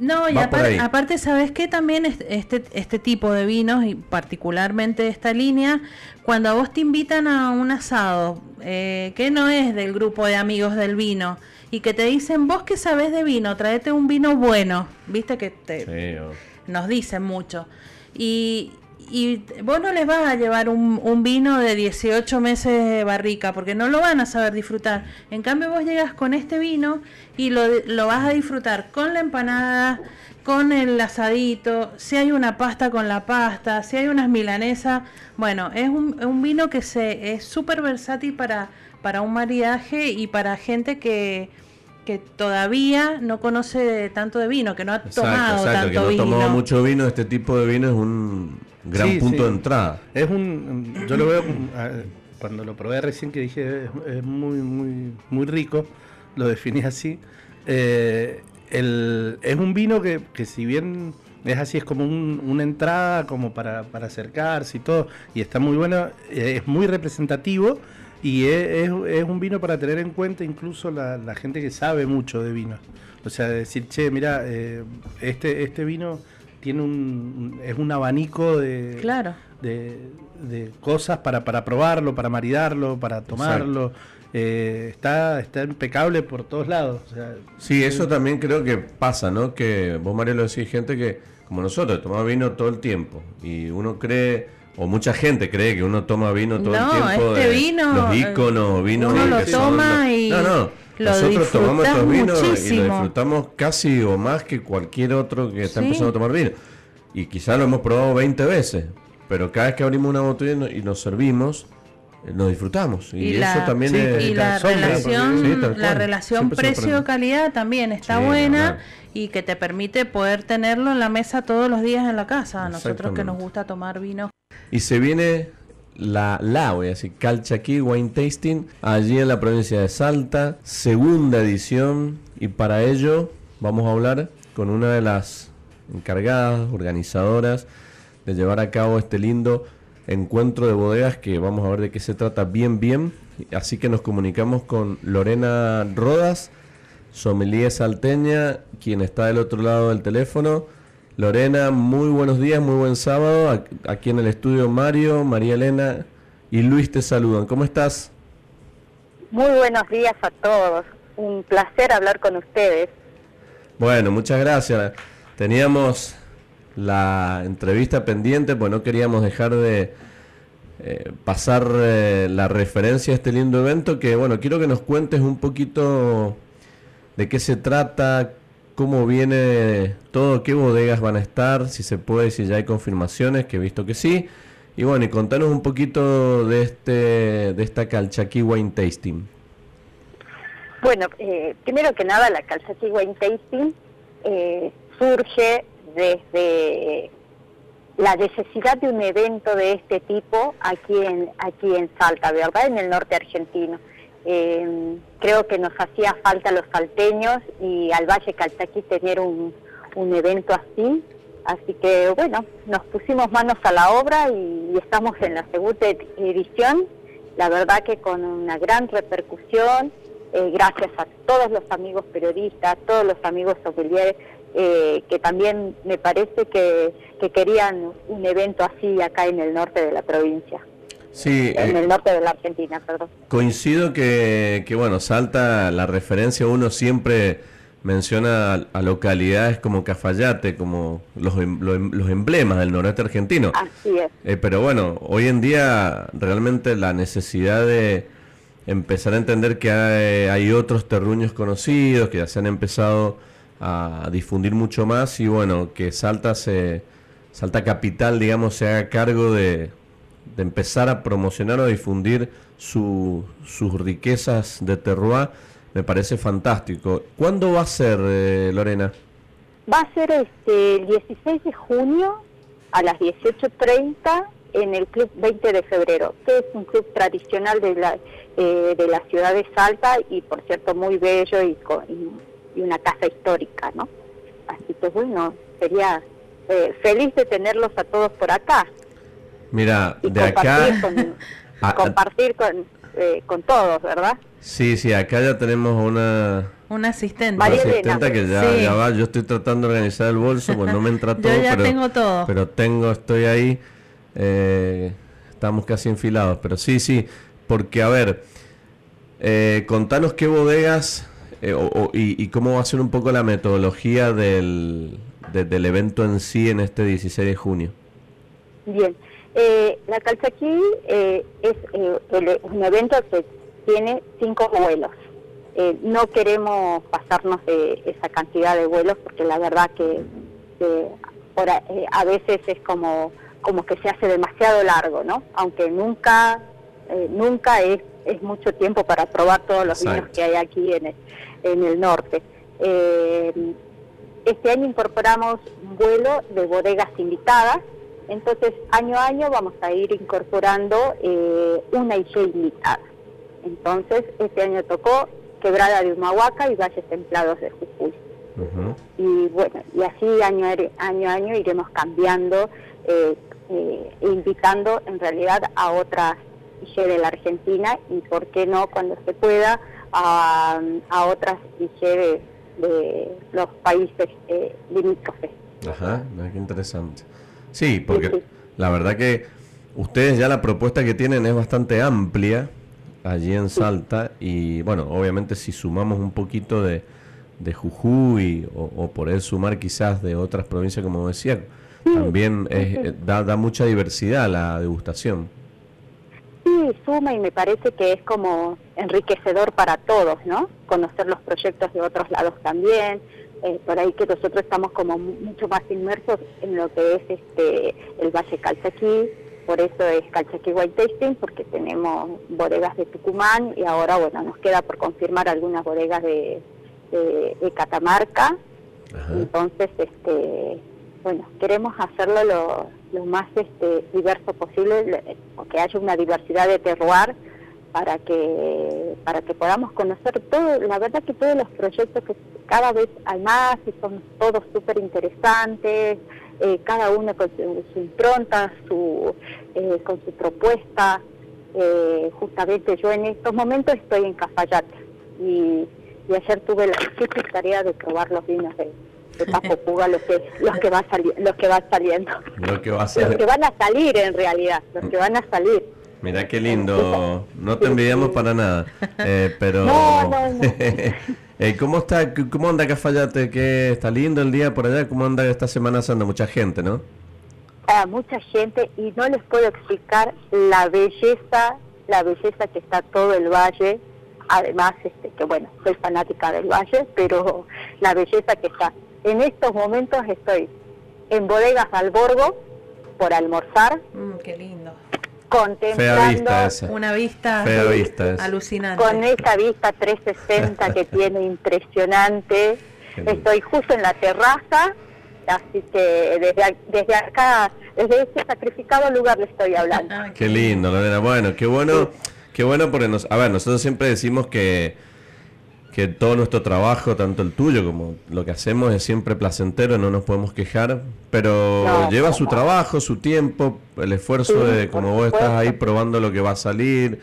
no, y aparte, ¿sabes qué? También este, este tipo de vinos, y particularmente esta línea, cuando a vos te invitan a un asado, eh, que no es del grupo de amigos del vino, y que te dicen, vos que sabés de vino, tráete un vino bueno, viste que te, nos dicen mucho. Y, y vos no les vas a llevar un, un, vino de 18 meses de barrica, porque no lo van a saber disfrutar. En cambio, vos llegas con este vino y lo, lo vas a disfrutar con la empanada, con el asadito, si hay una pasta con la pasta, si hay unas milanesas. Bueno, es un, un vino que se es súper versátil para, para un maridaje y para gente que que todavía no conoce tanto de vino, que no ha tomado tanto que no vino. tomado mucho vino, este tipo de vino es un gran punto de entrada. Es un, yo lo veo cuando lo probé recién que dije es, muy muy muy rico, lo definí así. Eh, el, es un vino que, que, si bien es así, es como un, una entrada como para, para acercarse y todo, y está muy bueno, es muy representativo y es, es, un vino para tener en cuenta incluso la, la, gente que sabe mucho de vino. O sea, decir, che, mira, eh, este, este vino tiene un, es un abanico de, claro. de, de, cosas para, para probarlo, para maridarlo, para tomarlo. Eh, está, está impecable por todos lados. O sea, sí, eso eh, también creo que pasa, ¿no? Que vos, Mario, lo decís, gente que, como nosotros, tomamos vino todo el tiempo y uno cree o mucha gente cree que uno toma vino todo el tiempo. Este vino, los íconos, vino uno lo toma y no, no. Nosotros tomamos estos vinos y lo disfrutamos casi o más que cualquier otro que está empezando a tomar vino. Y quizás lo hemos probado 20 veces, pero cada vez que abrimos una botella y nos servimos, eh, nos disfrutamos. Y, eso también es, y la relación, la relación precio-calidad también está buena y que te permite poder tenerlo en la mesa todos los días en la casa. A nosotros que nos gusta tomar vino. Y se viene la, la voy a decir, Calchaquí Wine Tasting, allí en la provincia de Salta, segunda edición. Y para ello vamos a hablar con una de las encargadas, organizadoras de llevar a cabo este lindo encuentro de bodegas que vamos a ver de qué se trata bien bien. Así que nos comunicamos con Lorena Rodas, sommelier salteña, quien está del otro lado del teléfono. Lorena, muy buenos días, muy buen sábado. Aquí en el estudio Mario, María Elena y Luis te saludan. ¿Cómo estás? Muy buenos días a todos. Un placer hablar con ustedes. Bueno, muchas gracias. Teníamos la entrevista pendiente, pues no queríamos dejar de eh, pasar eh, la referencia a este lindo evento que, bueno, quiero que nos cuentes un poquito de qué se trata, cómo viene todo, qué bodegas van a estar, si se puede, si ya hay confirmaciones, que he visto que sí. Y bueno, y contanos un poquito de este de esta Calchaquí Wine Tasting. Bueno, eh, primero que nada, la Calchaquí Wine Tasting eh, surge desde la necesidad de un evento de este tipo aquí en aquí en Salta, ¿verdad? En el norte argentino. Eh, creo que nos hacía falta a los salteños y al Valle Calchaquí tener un, evento así. Así que bueno, nos pusimos manos a la obra y, estamos en la segunda edición. La verdad que con una gran repercusión, eh, gracias a todos los amigos periodistas, todos los amigos sommeliers, eh, que también me parece que querían un evento así acá en el norte de la provincia. Sí, en eh, el norte de la Argentina, perdón. Coincido que, que, bueno, Salta la referencia, uno siempre menciona a, localidades como Cafayate, como los, em, em, los, emblemas del noreste argentino. Así es. Eh, pero bueno, hoy en día realmente la necesidad de empezar a entender que hay, hay otros terruños conocidos, que ya se han empezado a difundir mucho más y bueno, que Salta se... Salta Capital, digamos, se haga cargo de, de empezar a promocionar o difundir sus riquezas de terroir, me parece fantástico. ¿Cuándo va a ser, eh, Lorena? Va a ser este, el 16 de junio a las 18.30 en el Club 20 de Febrero, que es un club tradicional de la, eh, de la ciudad de Salta y, por cierto, muy bello y, y, una casa histórica, ¿no? Así que, bueno, sería eh, feliz de tenerlos a todos por acá. Mira, de acá... compartir con, eh, con todos, ¿verdad? Sí, sí, acá ya tenemos una... Una asistente. Una asistente que ya, ya, va, yo estoy tratando de organizar el bolso, pues no me entra todo. yo ya pero, tengo todo. Pero tengo, estoy ahí, eh, estamos casi enfilados, pero sí, sí, porque a ver, eh, contanos qué bodegas eh, o, y, y, cómo va a ser un poco la metodología del, de, del evento en sí en este 16 de junio. Bien, eh, la Calchaquí eh, es eh, un evento que tiene cinco vuelos. no queremos pasarnos de esa cantidad de vuelos porque la verdad que a, veces es como, como que se hace demasiado largo, ¿no? Aunque nunca, nunca es, es mucho tiempo para probar todos los vinos que hay aquí en el, en el norte. este año incorporamos un vuelo de bodegas invitadas entonces, año a año vamos a ir incorporando eh, una IG invitada. Entonces, este año tocó Quebrada de Humahuaca y Valles Templados de Jujuy. Y bueno, y así año, año a año iremos cambiando eh, eh, e invitando en realidad a otras IG de la Argentina y, ¿por qué no, cuando se pueda, a, otras IG de, los países limítrofes. Ajá, qué interesante. Sí, porque la verdad que ustedes ya la propuesta que tienen es bastante amplia allí en Salta y bueno, obviamente si sumamos un poquito de, de Jujuy o, o por él sumar quizás de otras provincias como decía, también eh, da, da mucha diversidad a la degustación. Sí, suma y me parece que es como enriquecedor para todos, ¿no? Conocer los proyectos de otros lados también, eh, por ahí que nosotros estamos como mucho más inmersos en lo que es este el Valle Calchaquí, por eso es Calchaquí White Tasting, porque tenemos bodegas de Tucumán y ahora, bueno, nos queda por confirmar algunas bodegas de, de, Catamarca. Entonces, este bueno, queremos hacerlo lo, lo más este, diverso posible, que haya una diversidad de terroir para que para que podamos conocer todo, la verdad que todos los proyectos que cada vez hay más y son todos súper interesantes, eh, cada uno con su, impronta, su, eh, con su propuesta. Eh, justamente yo en estos momentos estoy en Cafayate y, ayer tuve la difícil tarea de probar los vinos de, de Papo Puga, los que, los que, va los que van saliendo. Lo que, va a los que van a salir en realidad, los que van a salir. Mira qué lindo, no te envidiamos para nada, eh, pero... Eh, ¿Cómo está, cómo anda Cafayate? ¿Qué está lindo el día por allá? ¿Cómo anda esta Semana anda Mucha gente, ¿no? Ah, mucha gente y no les puedo explicar la belleza, la belleza que está todo el valle. Además, este, que bueno, soy fanática del valle, pero la belleza que está. En estos momentos estoy en Bodegas Alborgo por almorzar. Mm, qué lindo contemplando una vista, alucinante. Con esa vista 360 que tiene impresionante. Estoy justo en la terraza, así que desde, desde acá, desde este sacrificado lugar le estoy hablando. Qué lindo, Lorena. Bueno, qué bueno, qué bueno porque nos, a ver, nosotros siempre decimos que que todo nuestro trabajo, tanto el tuyo como lo que hacemos, es siempre placentero, no nos podemos quejar, pero lleva su trabajo, su tiempo, el esfuerzo de, como vos estás ahí probando lo que va a salir,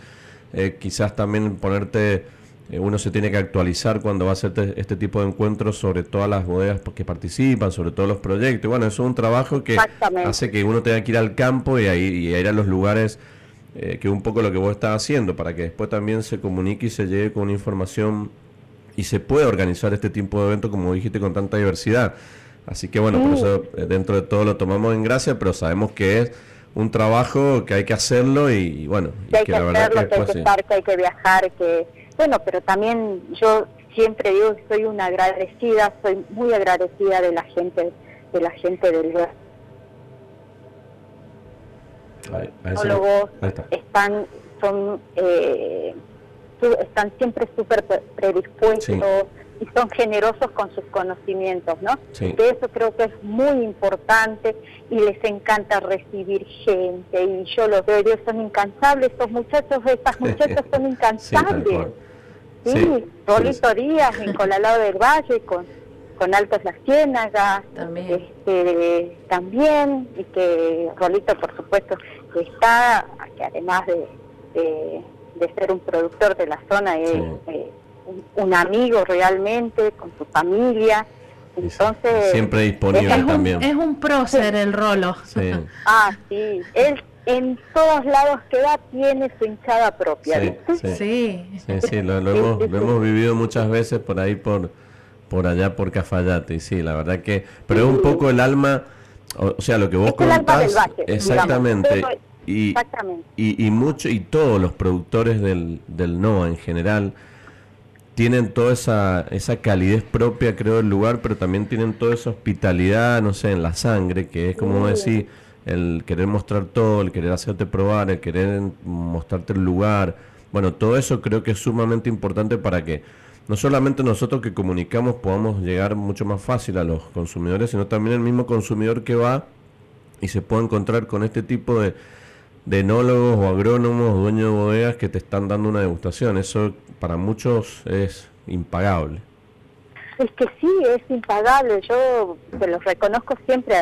eh, quizás también ponerte, eh, uno se tiene que actualizar cuando va a hacer este tipo de encuentros sobre todas las bodegas que participan, sobre todos los proyectos. Bueno, eso es un trabajo que hace que uno tenga que ir al campo y, ahí, y ir a los lugares. Eh, que un poco lo que vos estás haciendo, para que después también se comunique y se llegue con una información y se puede organizar este tipo de evento, como dijiste, con tanta diversidad. Así que bueno, por eso eh, dentro de todo lo tomamos en gracia, pero sabemos que es un trabajo que hay que hacerlo y, bueno. Que hay que, hacerlo, que, hay que estar, que hay que viajar, que bueno, pero también yo siempre digo que soy una agradecida, soy muy agradecida de la gente, de la gente del Los están, son eh, están siempre súper predispuestos y son generosos con sus conocimientos, ¿no? De eso creo que es muy importante y les encanta recibir gente y yo los veo, ellos son incansables, estos muchachos, estas muchachas son incansables. Sí, Rolito Díaz en Colalado del Valle con con Altos Las Ciénagas, también. Este, también, y que Rolito por supuesto está, que además de de ser un productor de la zona, es eh, un, amigo realmente, con su familia. Entonces, siempre disponible es también. Un, es un prócer el rolo. ah, sí. Él en todos lados que va tiene su hinchada propia. Sí, sí. sí. lo, hemos, lo hemos vivido muchas veces por ahí, por, por allá, por Cafayate. Y sí, la verdad que. Pero es un poco el alma O, sea, lo que vos contás, exactamente. Y, exactamente. Y, y, mucho, y todos los productores del, del NOA en general tienen toda esa, esa calidez propia, creo, del lugar, pero también tienen toda esa hospitalidad, no sé, en la sangre, que es como decir, el querer mostrar todo, el querer hacerte probar, el querer mostrarte el lugar. Bueno, todo eso creo que es sumamente importante para que no solamente nosotros que comunicamos podamos llegar mucho más fácil a los consumidores, sino también el mismo consumidor que va y se puede encontrar con este tipo de, de enólogos o agrónomos dueños de bodegas que te están dando una degustación. Eso para muchos es impagable. Es que sí, es impagable. Yo se los reconozco siempre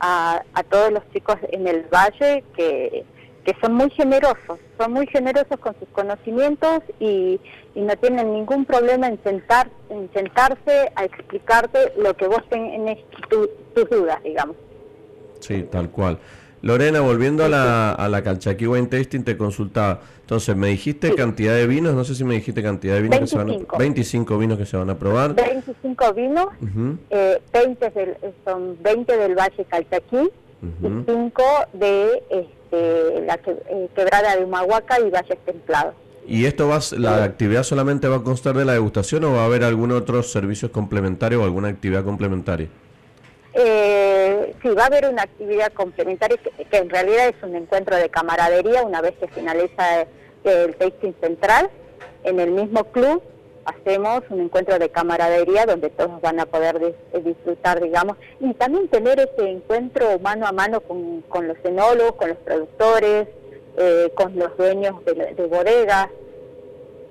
a, a, todos los chicos en el valle que, que son muy generosos, son muy generosos con sus conocimientos y, y no tienen ningún problema en, sentar, en sentarse a explicarte lo que vos tenés tus dudas, digamos. Sí, tal cual. Lorena, volviendo a la, a la Calchaquí Wine Tasting, te consultaba. Entonces, me dijiste cantidad de vinos, no sé si me dijiste cantidad de vinos 25. que se van a 25 vinos que se van a probar. 25 vinos, eh, 20 del, son 20 del Valle Calchaquí y 5 de este, la eh, quebrada de Humahuaca y Valles Templados. ¿Y esto va, la actividad solamente va a constar de la degustación o va a haber algún otro servicio complementario o alguna actividad complementaria? Eh, sí, va a haber una actividad complementaria que, en realidad es un encuentro de camaradería una vez que finaliza el tasting central. En el mismo club hacemos un encuentro de camaradería donde todos van a poder disfrutar, digamos, y también tener ese encuentro mano a mano con, los enólogos, con los productores, eh, con los dueños de, bodegas.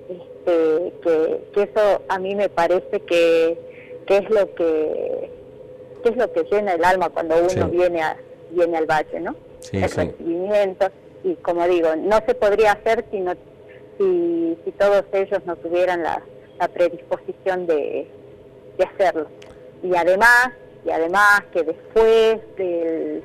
Este, que, eso a mí me parece que, que es lo que qué es lo que llena el alma cuando uno viene a, viene al valle, ¿no? el recibimiento y como digo, no se podría hacer si si, si todos ellos no tuvieran la, predisposición de, de hacerlo. Y además, y además que después del,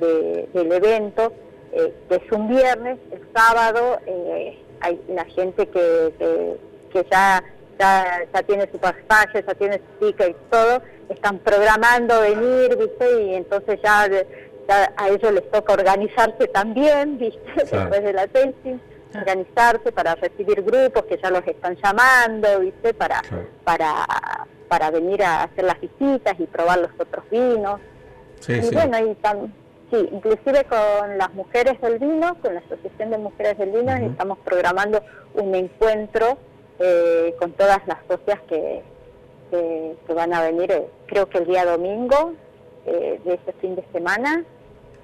del evento, eh, que es un viernes, el sábado, eh, hay la gente que, que, que ya ya, ya tiene su pasaje, ya tiene su ticket y todo, están programando venir, ¿viste? Y entonces ya, a ellos les toca organizarse también, ¿viste? Después de la testing, organizarse para recibir grupos que ya los están llamando, ¿viste? Para, para, para venir a hacer las visitas y probar los otros vinos. y bueno, y sí, inclusive con las mujeres del vino, con la Asociación de Mujeres del Vino, estamos programando un encuentro eh, con todas las socias que, que, van a venir, eh, creo que el día domingo eh, de este fin de semana.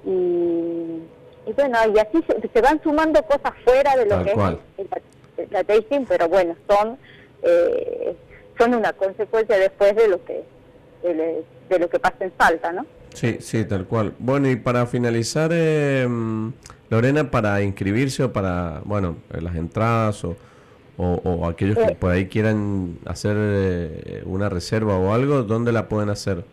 Y, bueno, y así se, van sumando cosas fuera de lo que es la, tasting, pero bueno, son son una consecuencia después de lo que de, lo que pasa en Salta, ¿no? Sí, sí, tal cual. Bueno, y para finalizar, Lorena, para inscribirse o para, bueno, las entradas o o, aquellos que por ahí quieran hacer eh, una reserva o algo, ¿dónde la pueden hacer?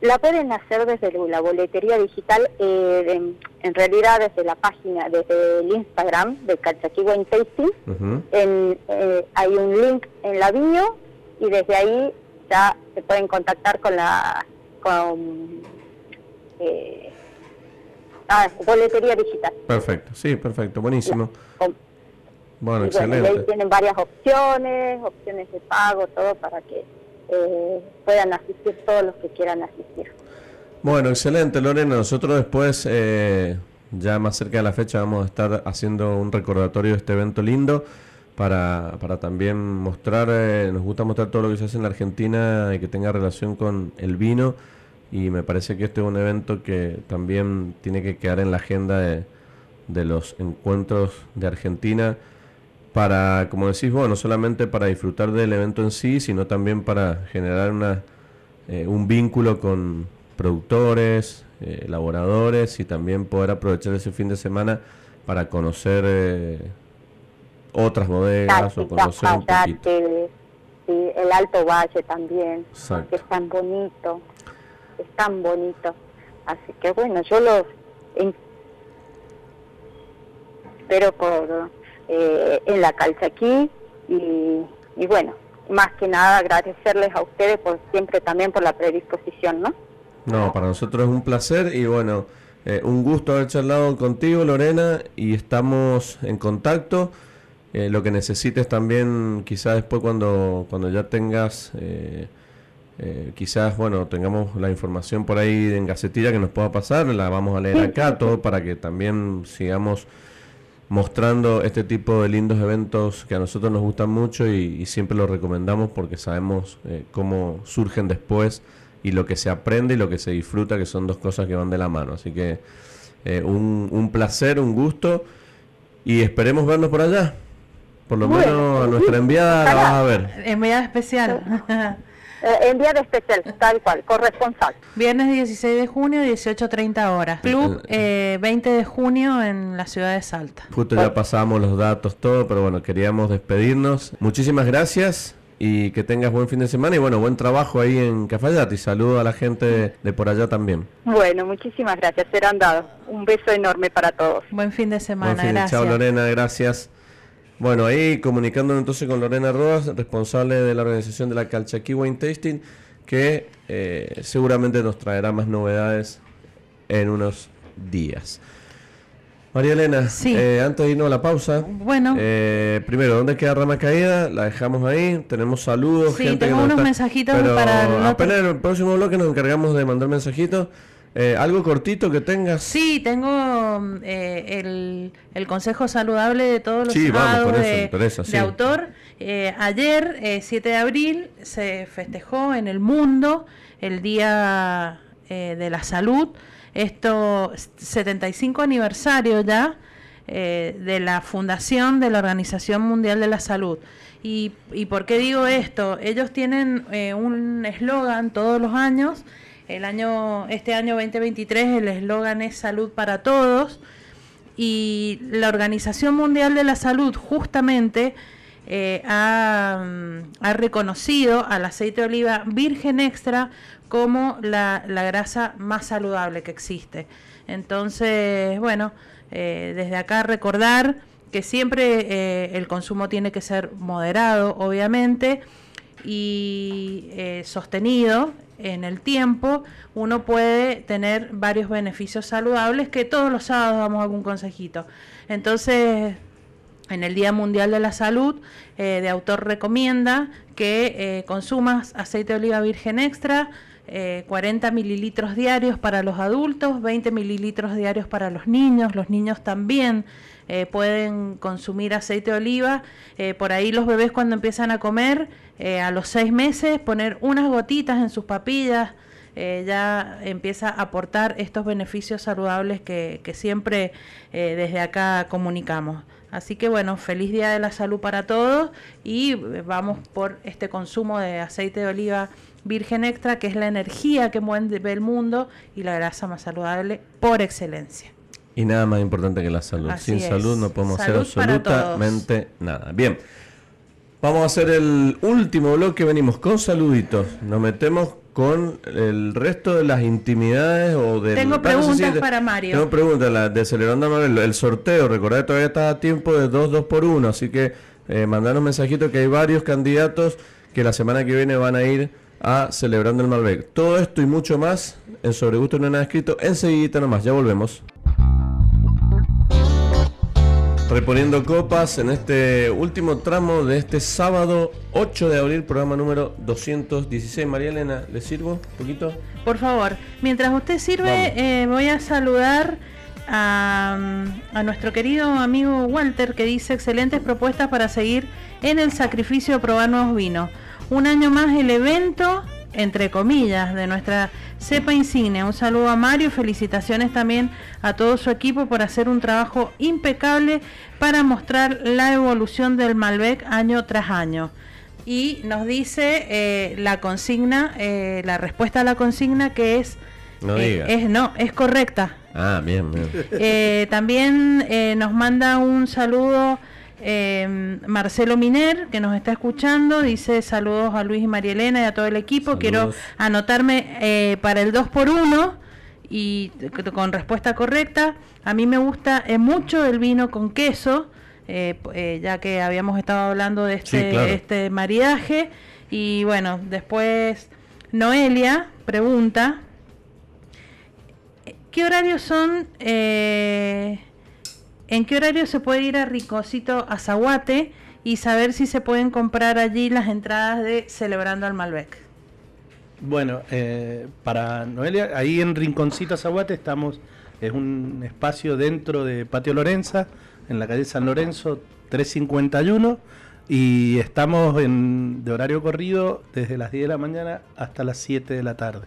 La pueden hacer desde la boletería digital, eh, en, realidad desde la página, desde el Instagram de Calchaquí Wine Tasting. Eh, hay un link en la bio y desde ahí ya se pueden contactar con la con, ah, boletería digital. Perfecto, sí, perfecto, buenísimo. Bueno, excelente. ahí tienen varias opciones, opciones de pago, todo para que eh, puedan asistir todos los que quieran asistir. Bueno, excelente, Lorena. Nosotros después, eh, ya más cerca de la fecha, vamos a estar haciendo un recordatorio de este evento lindo para, para también mostrar, eh, nos gusta mostrar todo lo que se hace en la Argentina y que tenga relación con el vino. Y me parece que este es un evento que también tiene que quedar en la agenda de, de los encuentros de Argentina para, como decís vos, no solamente para disfrutar del evento en sí, sino también para generar una, eh, un vínculo con productores, eh, elaboradores y también poder aprovechar ese fin de semana para conocer eh, otras bodegas o conocer un poquito. el Alto Valle también, que es tan bonito, es tan bonito. Así que bueno, yo los espero por eh, en la calza aquí y, bueno, más que nada agradecerles a ustedes por siempre también por la predisposición, ¿no? No, para nosotros es un placer y bueno, eh, un gusto haber charlado contigo, Lorena, y estamos en contacto. Eh, lo que necesites también, quizás después cuando, cuando ya tengas, eh, quizás, bueno, tengamos la información por ahí en Gacetilla que nos pueda pasar, la vamos a leer acá, todo para que también sigamos mostrando este tipo de lindos eventos que a nosotros nos gustan mucho y, siempre los recomendamos porque sabemos cómo surgen después y lo que se aprende y lo que se disfruta, que son dos cosas que van de la mano. Así que eh, un, un, placer, un gusto y esperemos vernos por allá. Por lo menos a nuestra enviada la vas a ver. Enviada especial. Eh, enviada especial, tal cual, corresponsal. Viernes 16 de junio, 18.30 horas. Club eh, 20 de junio en la ciudad de Salta. Justo ya pasamos los datos, todo, pero bueno, queríamos despedirnos. Muchísimas gracias y que tengas buen fin de semana y bueno, buen trabajo ahí en Cafayate y saludo a la gente de, por allá también. Bueno, muchísimas gracias, serán dados. Un beso enorme para todos. Buen fin de semana, gracias. Chao Lorena, gracias. Bueno, ahí comunicándonos entonces con Lorena Rodas, responsable de la organización de la Calchaquí Wine Tasting, que eh, seguramente nos traerá más novedades en unos días. María Elena, eh, antes de irnos a la pausa, bueno, eh, primero, ¿dónde queda Rama Caída? La dejamos ahí, tenemos saludos, sí, gente tengo unos mensajitos para el apenas en el próximo bloque nos encargamos de mandar mensajitos. Eh, ¿Algo cortito que tengas? Sí, tengo el, el, consejo saludable de todos los sí, vamos, de, eso, de autor. ayer, 7 de abril, se festejó en el mundo el Día de la Salud esto 75 aniversario ya eh, de la fundación de la Organización Mundial de la Salud. ¿Y, por qué digo esto? Ellos tienen eh, un eslogan todos los años. El año, este año 2023 el eslogan es Salud para Todos. Y la Organización Mundial de la Salud justamente eh, ha, ha, reconocido al aceite de oliva virgen extra como la, grasa más saludable que existe. Entonces, bueno, eh, desde acá recordar que siempre eh, el consumo tiene que ser moderado, obviamente, y sostenido en el tiempo, uno puede tener varios beneficios saludables que todos los sábados damos algún consejito. Entonces, en el Día Mundial de la Salud, de autor recomienda que consumas aceite de oliva virgen extra, 40 eh, mililitros diarios para los adultos, 20 mililitros diarios para los niños. Los niños también eh, pueden consumir aceite de oliva. Eh, por ahí los bebés cuando empiezan a comer, a los seis meses, poner unas gotitas en sus papillas. ya empieza a aportar estos beneficios saludables que, que siempre desde acá comunicamos. Así que bueno, feliz día de la salud para todos y vamos por este consumo de aceite de oliva virgen extra, que es la energía que mueve el mundo y la grasa más saludable por excelencia. Y nada más importante que la salud. Sin salud no podemos hacer absolutamente nada. Bien, vamos a hacer el último bloque. Venimos con saluditos. Nos metemos con el resto de las intimidades o de... Tengo preguntas para Mario. Tengo preguntas, la de Celebrando el, el sorteo. Recordad todavía está a tiempo de 2, 2 por 1. Así que eh, mandanos mensajitos que hay varios candidatos que la semana que viene van a ir a Celebrando el Malbec. Todo esto y mucho más en Sobre Gusto No nada escrito. Enseguida nomás, ya volvemos. Reponiendo copas en este último tramo de este sábado 8 de abril, programa número 216. María Elena, ¿le sirvo un poquito? Por favor, mientras usted sirve, eh, voy a saludar a, a, nuestro querido amigo Walter que dice excelentes propuestas para seguir en el sacrificio de probar nuevos vinos un año más el evento, entre comillas, de nuestra cepa insignia. Un saludo a Mario, felicitaciones también a todo su equipo por hacer un trabajo impecable para mostrar la evolución del Malbec año tras año. Y nos dice eh, la consigna, eh, la respuesta a la consigna que es... No eh, es no, es correcta. Ah, bien, bien. también nos manda un saludo eh, Marcelo Miner, que nos está escuchando, dice saludos a Luis y María Elena y a todo el equipo. Quiero anotarme eh, para el 2 por 1 y con respuesta correcta. A mí me gusta eh, mucho el vino con queso, eh, ya que habíamos estado hablando de este, este maridaje. Y bueno, después Noelia pregunta ¿Qué horarios son? eh, ¿En qué horario se puede ir a Ricocito Azahuate y saber si se pueden comprar allí las entradas de Celebrando al Malbec? Bueno, eh, para Noelia, ahí en Rinconcito Zaguate estamos, es un espacio dentro de Patio Lorenza, en la calle San Lorenzo 351, y estamos en, de horario corrido desde las 10 de la mañana hasta las 7 de la tarde,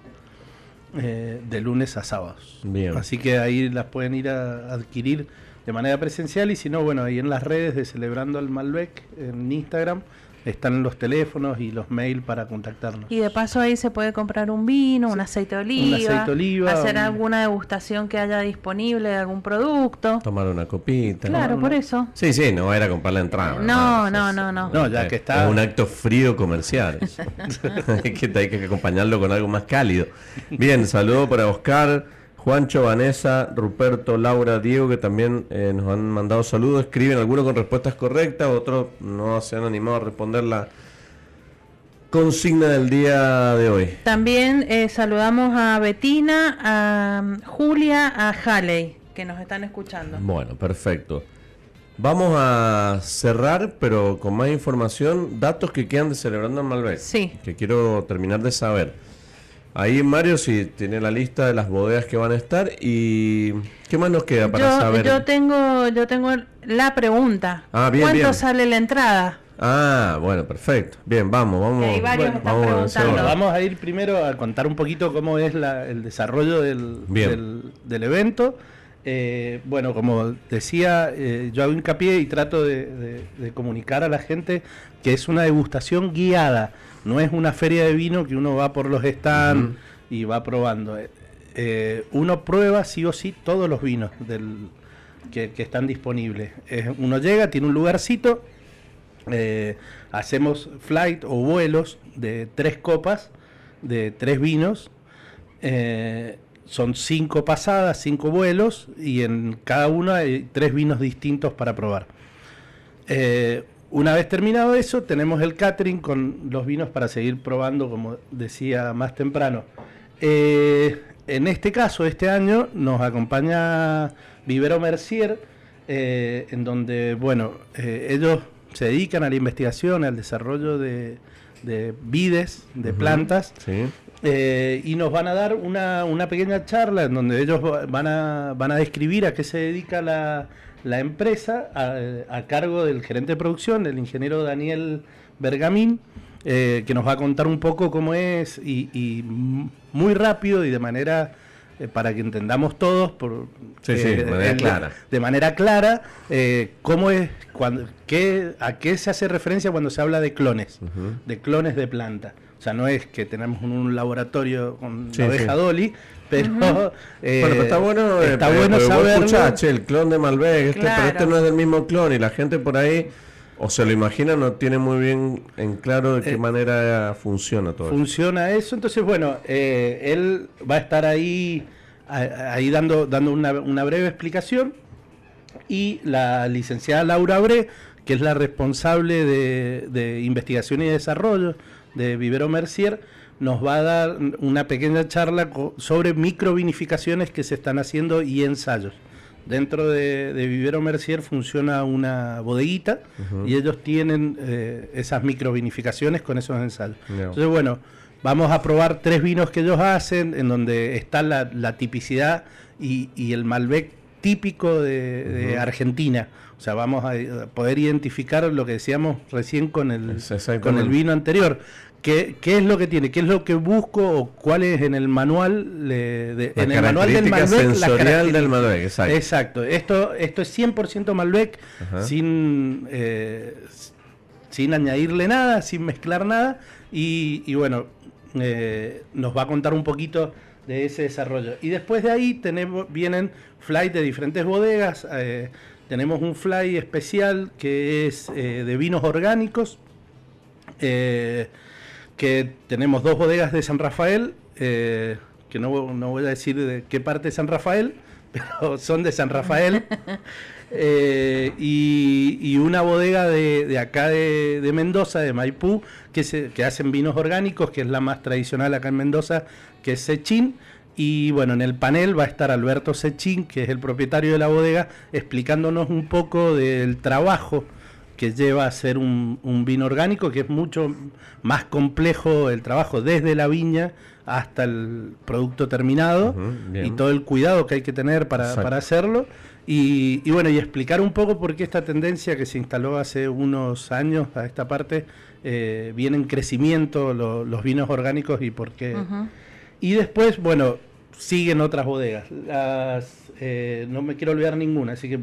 eh, de lunes a sábados. Bien. Así que ahí las pueden ir a adquirir de manera presencial y si no, bueno, ahí en las redes de Celebrando al Malbec, en Instagram, están los teléfonos y los mails para contactarnos. Y de paso ahí se puede comprar un vino, un aceite de oliva, aceite de oliva, hacer un- alguna degustación que haya disponible de algún producto. Tomar una copita. Claro, por eso. Sí, sí, no va a ir a comprar la entrada. No, no, no, no. No, ya es- que está- Es un acto frío comercial. hay, que, hay que acompañarlo con algo más cálido. Bien, saludo para Oscar, Juancho, Vanessa, Ruperto, Laura, Diego, que también eh, nos han mandado saludos. Escriben algunos con respuestas correctas, otros no se han animado a responder la consigna del día de hoy. También eh, saludamos a Betina, a mm, Julia, a Haley, que nos están escuchando. Bueno, perfecto. Vamos a cerrar, pero con más información, datos que quedan de Celebrando el Malbec. Sí. Que quiero terminar de saber. Ahí Mario sí tiene la lista de las bodegas que van a estar y ¿qué más nos queda para Yo, saber? yo tengo, yo tengo la pregunta. Ah, bien, ¿Cuánto bien. sale la entrada? Ah, bueno, perfecto. Bien, vamos, vamos. Hay varios bueno, vamos preguntando. Bueno, vamos a ir primero a contar un poquito cómo es la- el desarrollo del, del, del evento. Eh, bueno, como decía, eh, yo hago hincapié y trato de, de- de comunicar a la gente que es una degustación guiada, no es una feria de vino que uno va por los stands y va probando. Eh, eh, uno prueba sí o sí todos los vinos del, que, que están disponibles. Eh, uno llega, tiene un lugarcito, eh, hacemos flight o vuelos de tres copas, de tres vinos. son cinco pasadas, cinco vuelos, y en cada uno hay tres vinos distintos para probar. Eh, una vez terminado eso, tenemos el catering con los vinos para seguir probando, como decía más temprano. Eh, en este caso, este año, nos acompaña Vivero Mercier, eh, en donde, bueno, eh, ellos se dedican a la investigación, al desarrollo de, de vides, de plantas, Sí. eh, y nos van a dar una, una pequeña charla en donde ellos va- van a, van a describir a qué se dedica la, la empresa a, a cargo del gerente de producción, el ingeniero Daniel Bergamín, eh, que nos va a contar un poco cómo es y, y muy rápido y de manera eh, para que entendamos todos por Sí, sí, de manera el- clara. de manera clara eh, cómo es cuando qué, a qué se hace referencia cuando se habla de clones de clones de planta. O sea, no es que tenemos un, un laboratorio con Sí, la oveja. Dolly, pero, eh, bueno, pero está bueno, eh, está eh, bueno saberlo. escuchás, che, el clon de Malbec, este, Claro. pero este no es del mismo clon y la gente por ahí o se lo imagina, no tiene muy bien en claro de qué Eh, manera funciona todo. eso. funciona eso. Entonces, bueno, eh, él va a estar ahí, ahí dando, dando una, una breve explicación. Y la licenciada Laura Bre, que es la responsable de, de investigación y desarrollo de Vivero Mercier, nos va a dar una pequeña charla sobre microvinificaciones que se están haciendo y ensayos. Dentro de, de Vivero Mercier funciona una bodeguita y ellos tienen eh, esas microvinificaciones con esos ensayos. Entonces, bueno, vamos a probar tres vinos que ellos hacen, en donde está la, la tipicidad y, y el Malbec típico de, de Argentina. O sea, vamos a, poder identificar lo que decíamos recién con el, con el vino anterior. ¿Qué, ¿Qué es lo que tiene? ¿Qué es lo que busco? ¿O cuál es en el manual? de- de- en el manual del Malbec, sensorial del Malbec, exacto. Exacto. Esto, esto es 100% Malbec, Ajá. sin, eh, sin añadirle nada, sin mezclar nada. Y, y bueno, eh, nos va a contar un poquito de ese desarrollo. Y después de ahí tenemos, vienen flights de diferentes bodegas. eh, tenemos un fly especial que es eh, de vinos orgánicos. eh, que tenemos dos bodegas de San Rafael, eh, que no, no voy a decir de qué parte de San Rafael, pero son de San Rafael. Eh, y, y una bodega de, de acá de, de Mendoza, de Maipú, que, se, que hacen vinos orgánicos, que es la más tradicional acá en Mendoza, que es Sechín. Y bueno, en el panel va a estar Alberto Sechín, que es el propietario de la bodega, explicándonos un poco del trabajo que lleva a hacer un, vino orgánico, que es mucho más complejo el trabajo desde la viña hasta el producto terminado y todo el cuidado que hay que tener para, hacerlo. Y, bueno, y explicar un poco por qué esta tendencia que se instaló hace unos años a esta parte eh, viene en crecimiento los vinos orgánicos y por qué. Y después, bueno, siguen otras bodegas. Eh, no me quiero olvidar ninguna, así que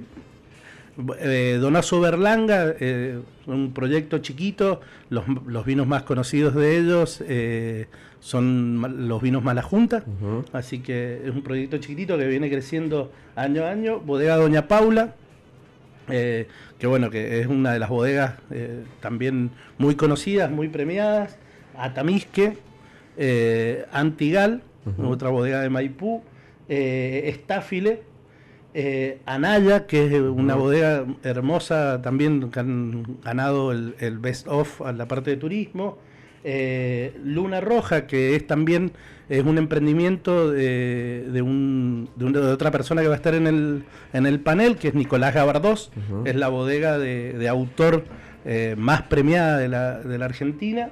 eh, Donazo Berlanga, eh, un proyecto chiquito, los, vinos más conocidos de ellos eh, son los vinos Malajunta, así que es un proyecto chiquitito que viene creciendo año a año. Bodega Doña Paula, que bueno, que es una de las bodegas también muy conocidas, muy premiadas. Atamisque, Antigal, otra bodega de Maipú, Estáfile, eh, Anaya, que es una bodega hermosa, también que han ganado el, Best of a la parte de turismo. Eh, Luna Roja, que es también es un emprendimiento de, de, un, de, otra persona que va a estar en el, en el panel, que es Nicolás Gabardós, es la bodega de, autor eh, más premiada de la, de la Argentina.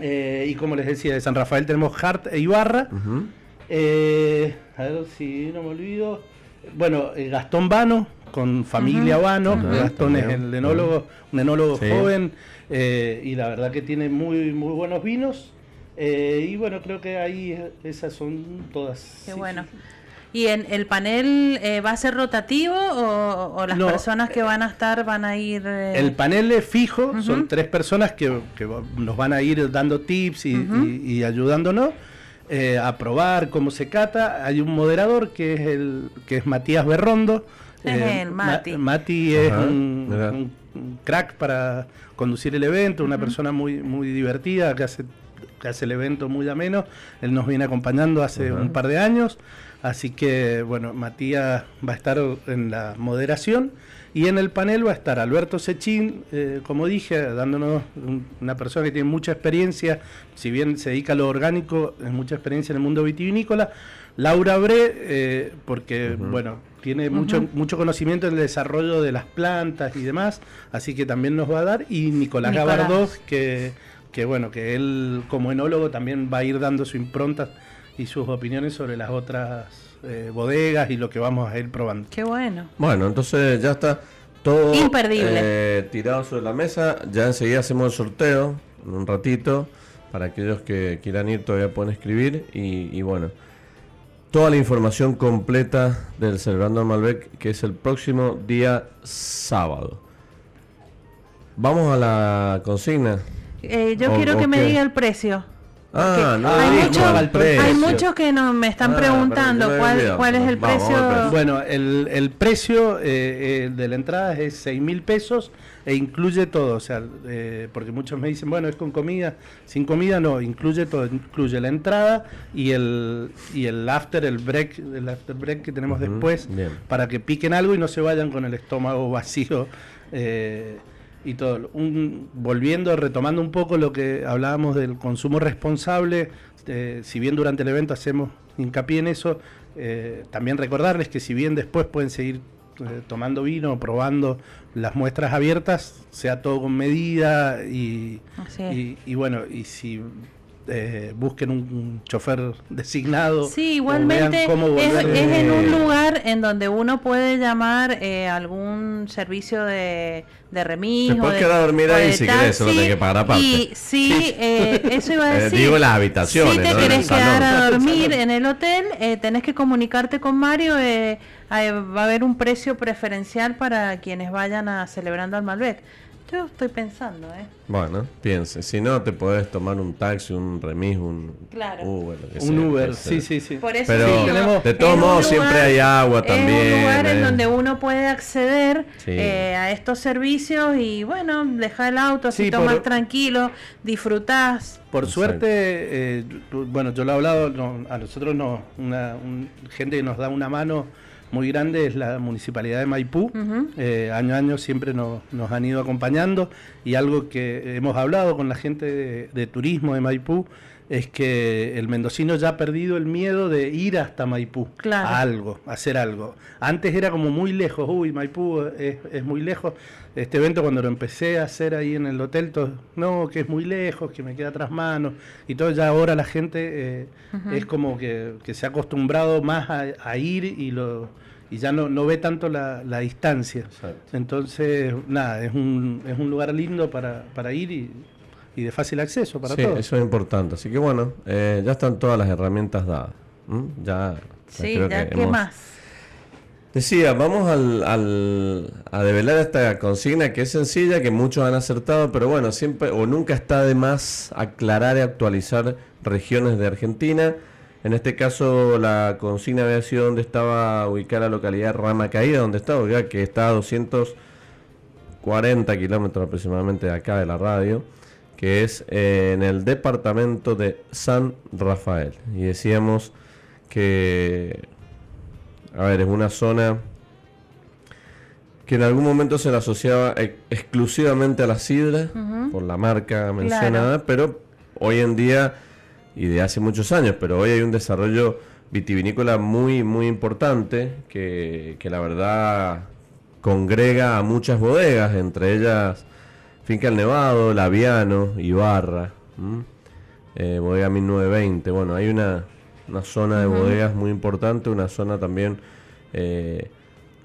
y como les decía, de San Rafael tenemos Hart e Ibarra. a ver si no me olvido bueno, eh, Gastón Vano, con familia Vano, Gastón es el enólogo, un enólogo joven, eh, y la verdad que tiene muy, muy buenos vinos. Eh, y bueno, creo que ahí esas son todas. Qué bueno. ¿Y en el panel va a ser rotativo o, las personas que van a estar van a ir...? El panel es fijo, son tres personas que, nos van a ir dando tips y, y ayudándonos. Eh, a probar cómo se cata. Hay un moderador que es el que es Matías Berrondo. Es eh, Mati. Mati es un, crack para conducir el evento, una persona muy, muy divertida que hace, que hace el evento muy ameno. Él nos viene acompañando hace un par de años. Así que, bueno, Matías va a estar en la moderación y en el panel va a estar Alberto Sechín, eh, como dije, dándonos una persona que tiene mucha experiencia, si bien se dedica a lo orgánico, es mucha experiencia en el mundo vitivinícola. Laura Bre, eh, porque, bueno, tiene mucho, mucho conocimiento en el desarrollo de las plantas y demás, así que también nos va a dar. Y Nicolás, Nicolás. que, que, bueno, que él como enólogo también va a ir dando su impronta y sus opiniones sobre las otras eh, bodegas y lo que vamos a ir probando. Qué bueno. Bueno, entonces ya está todo Imperdible. Eh, tirado sobre la mesa. Ya enseguida hacemos el sorteo en un ratito. Para aquellos que quieran ir todavía pueden escribir. Y, bueno, toda la información completa del Celebrando Malbec, que es el próximo día sábado. Vamos a la consigna. Eh, yo quiero que me diga el precio. Ah, no, hay, muchos que no, me están ah, preguntando cuál, cuál es el precio. Bueno, el, el precio eh, eh, de la entrada es 6 mil pesos e incluye todo. O sea, eh, porque muchos me dicen, bueno, es con comida. Sin comida no, incluye todo. Incluye la entrada y el, y el after, el break, el after break que tenemos después para que piquen algo y no se vayan con el estómago vacío. Eh, y todo. Un, volviendo, retomando un poco lo que hablábamos del consumo responsable, eh, si bien durante el evento hacemos hincapié en eso, eh, también recordarles que si bien después pueden seguir eh, tomando vino, probando las muestras abiertas, sea todo con medida y, y, y, bueno, y si eh, busquen un, chofer designado. Sí, igualmente es, en un lugar en donde uno puede llamar eh, algún servicio de, de remis. Se puede quedar a dormir ahí si solo tenés que pagar aparte. Y sí, eh, eso iba a decir. digo las habitaciones. Si te querés quedar a dormir en el hotel, tenés que comunicarte con Mario. va a haber un precio preferencial para quienes vayan a celebrando al Malbec. Yo estoy pensando, ¿eh? Bueno, piense. Si no, te podés tomar un taxi, un remis, un claro. Uber. un Uber, sí, sí, sí. Por eso Pero de todos modos siempre hay agua también. Es un lugar en eh. donde uno puede acceder eh, a estos servicios y, bueno, dejar el auto, así tomas tranquilo, disfrutás. Por suerte, eh, bueno, yo lo he hablado, a nosotros no, una gente que nos da una mano muy grande es la Municipalidad de Maipú. Eh, año a año siempre nos, han ido acompañando y algo que hemos hablado con la gente de, turismo de Maipú es que el mendocino ya ha perdido el miedo de ir hasta Maipú Claro. a algo, a hacer algo. Antes era como muy lejos, uy, Maipú es, es muy lejos. Este evento cuando lo empecé a hacer ahí en el hotel, todo, no, que es muy lejos, que me queda tras manos, y todo ya ahora la gente eh, es como que, que se ha acostumbrado más a, a ir y lo y ya no, no ve tanto la, la distancia. Exacto. Entonces, nada, es un, es un lugar lindo para, para ir y, y de fácil acceso para sí, todos. eso es importante. Así que bueno, eh, ya están todas las herramientas dadas. Ya, ya Sí, creo ya, que ¿qué hemos- más? Decía, vamos al, al- a develar esta consigna que es sencilla, que muchos han acertado, pero bueno, siempre o nunca está de más aclarar y actualizar regiones de Argentina. En este caso, la consigna había sido donde estaba ubicada la localidad Rama Caída, donde está ubicada, que está a 240 kilómetros aproximadamente de acá de la radio, que es eh, en el departamento de San Rafael. Y decíamos que a ver, es una zona que en algún momento se la asociaba ex- exclusivamente a la sidra, por la marca mencionada, pero hoy en día, y de hace muchos años, pero hoy hay un desarrollo vitivinícola muy, muy importante, que, que la verdad congrega a muchas bodegas, entre ellas Finca El Nevado, Laviano, Ibarra, eh, bodega 1920. Bueno, hay una, una zona de bodegas muy importante, una zona también eh,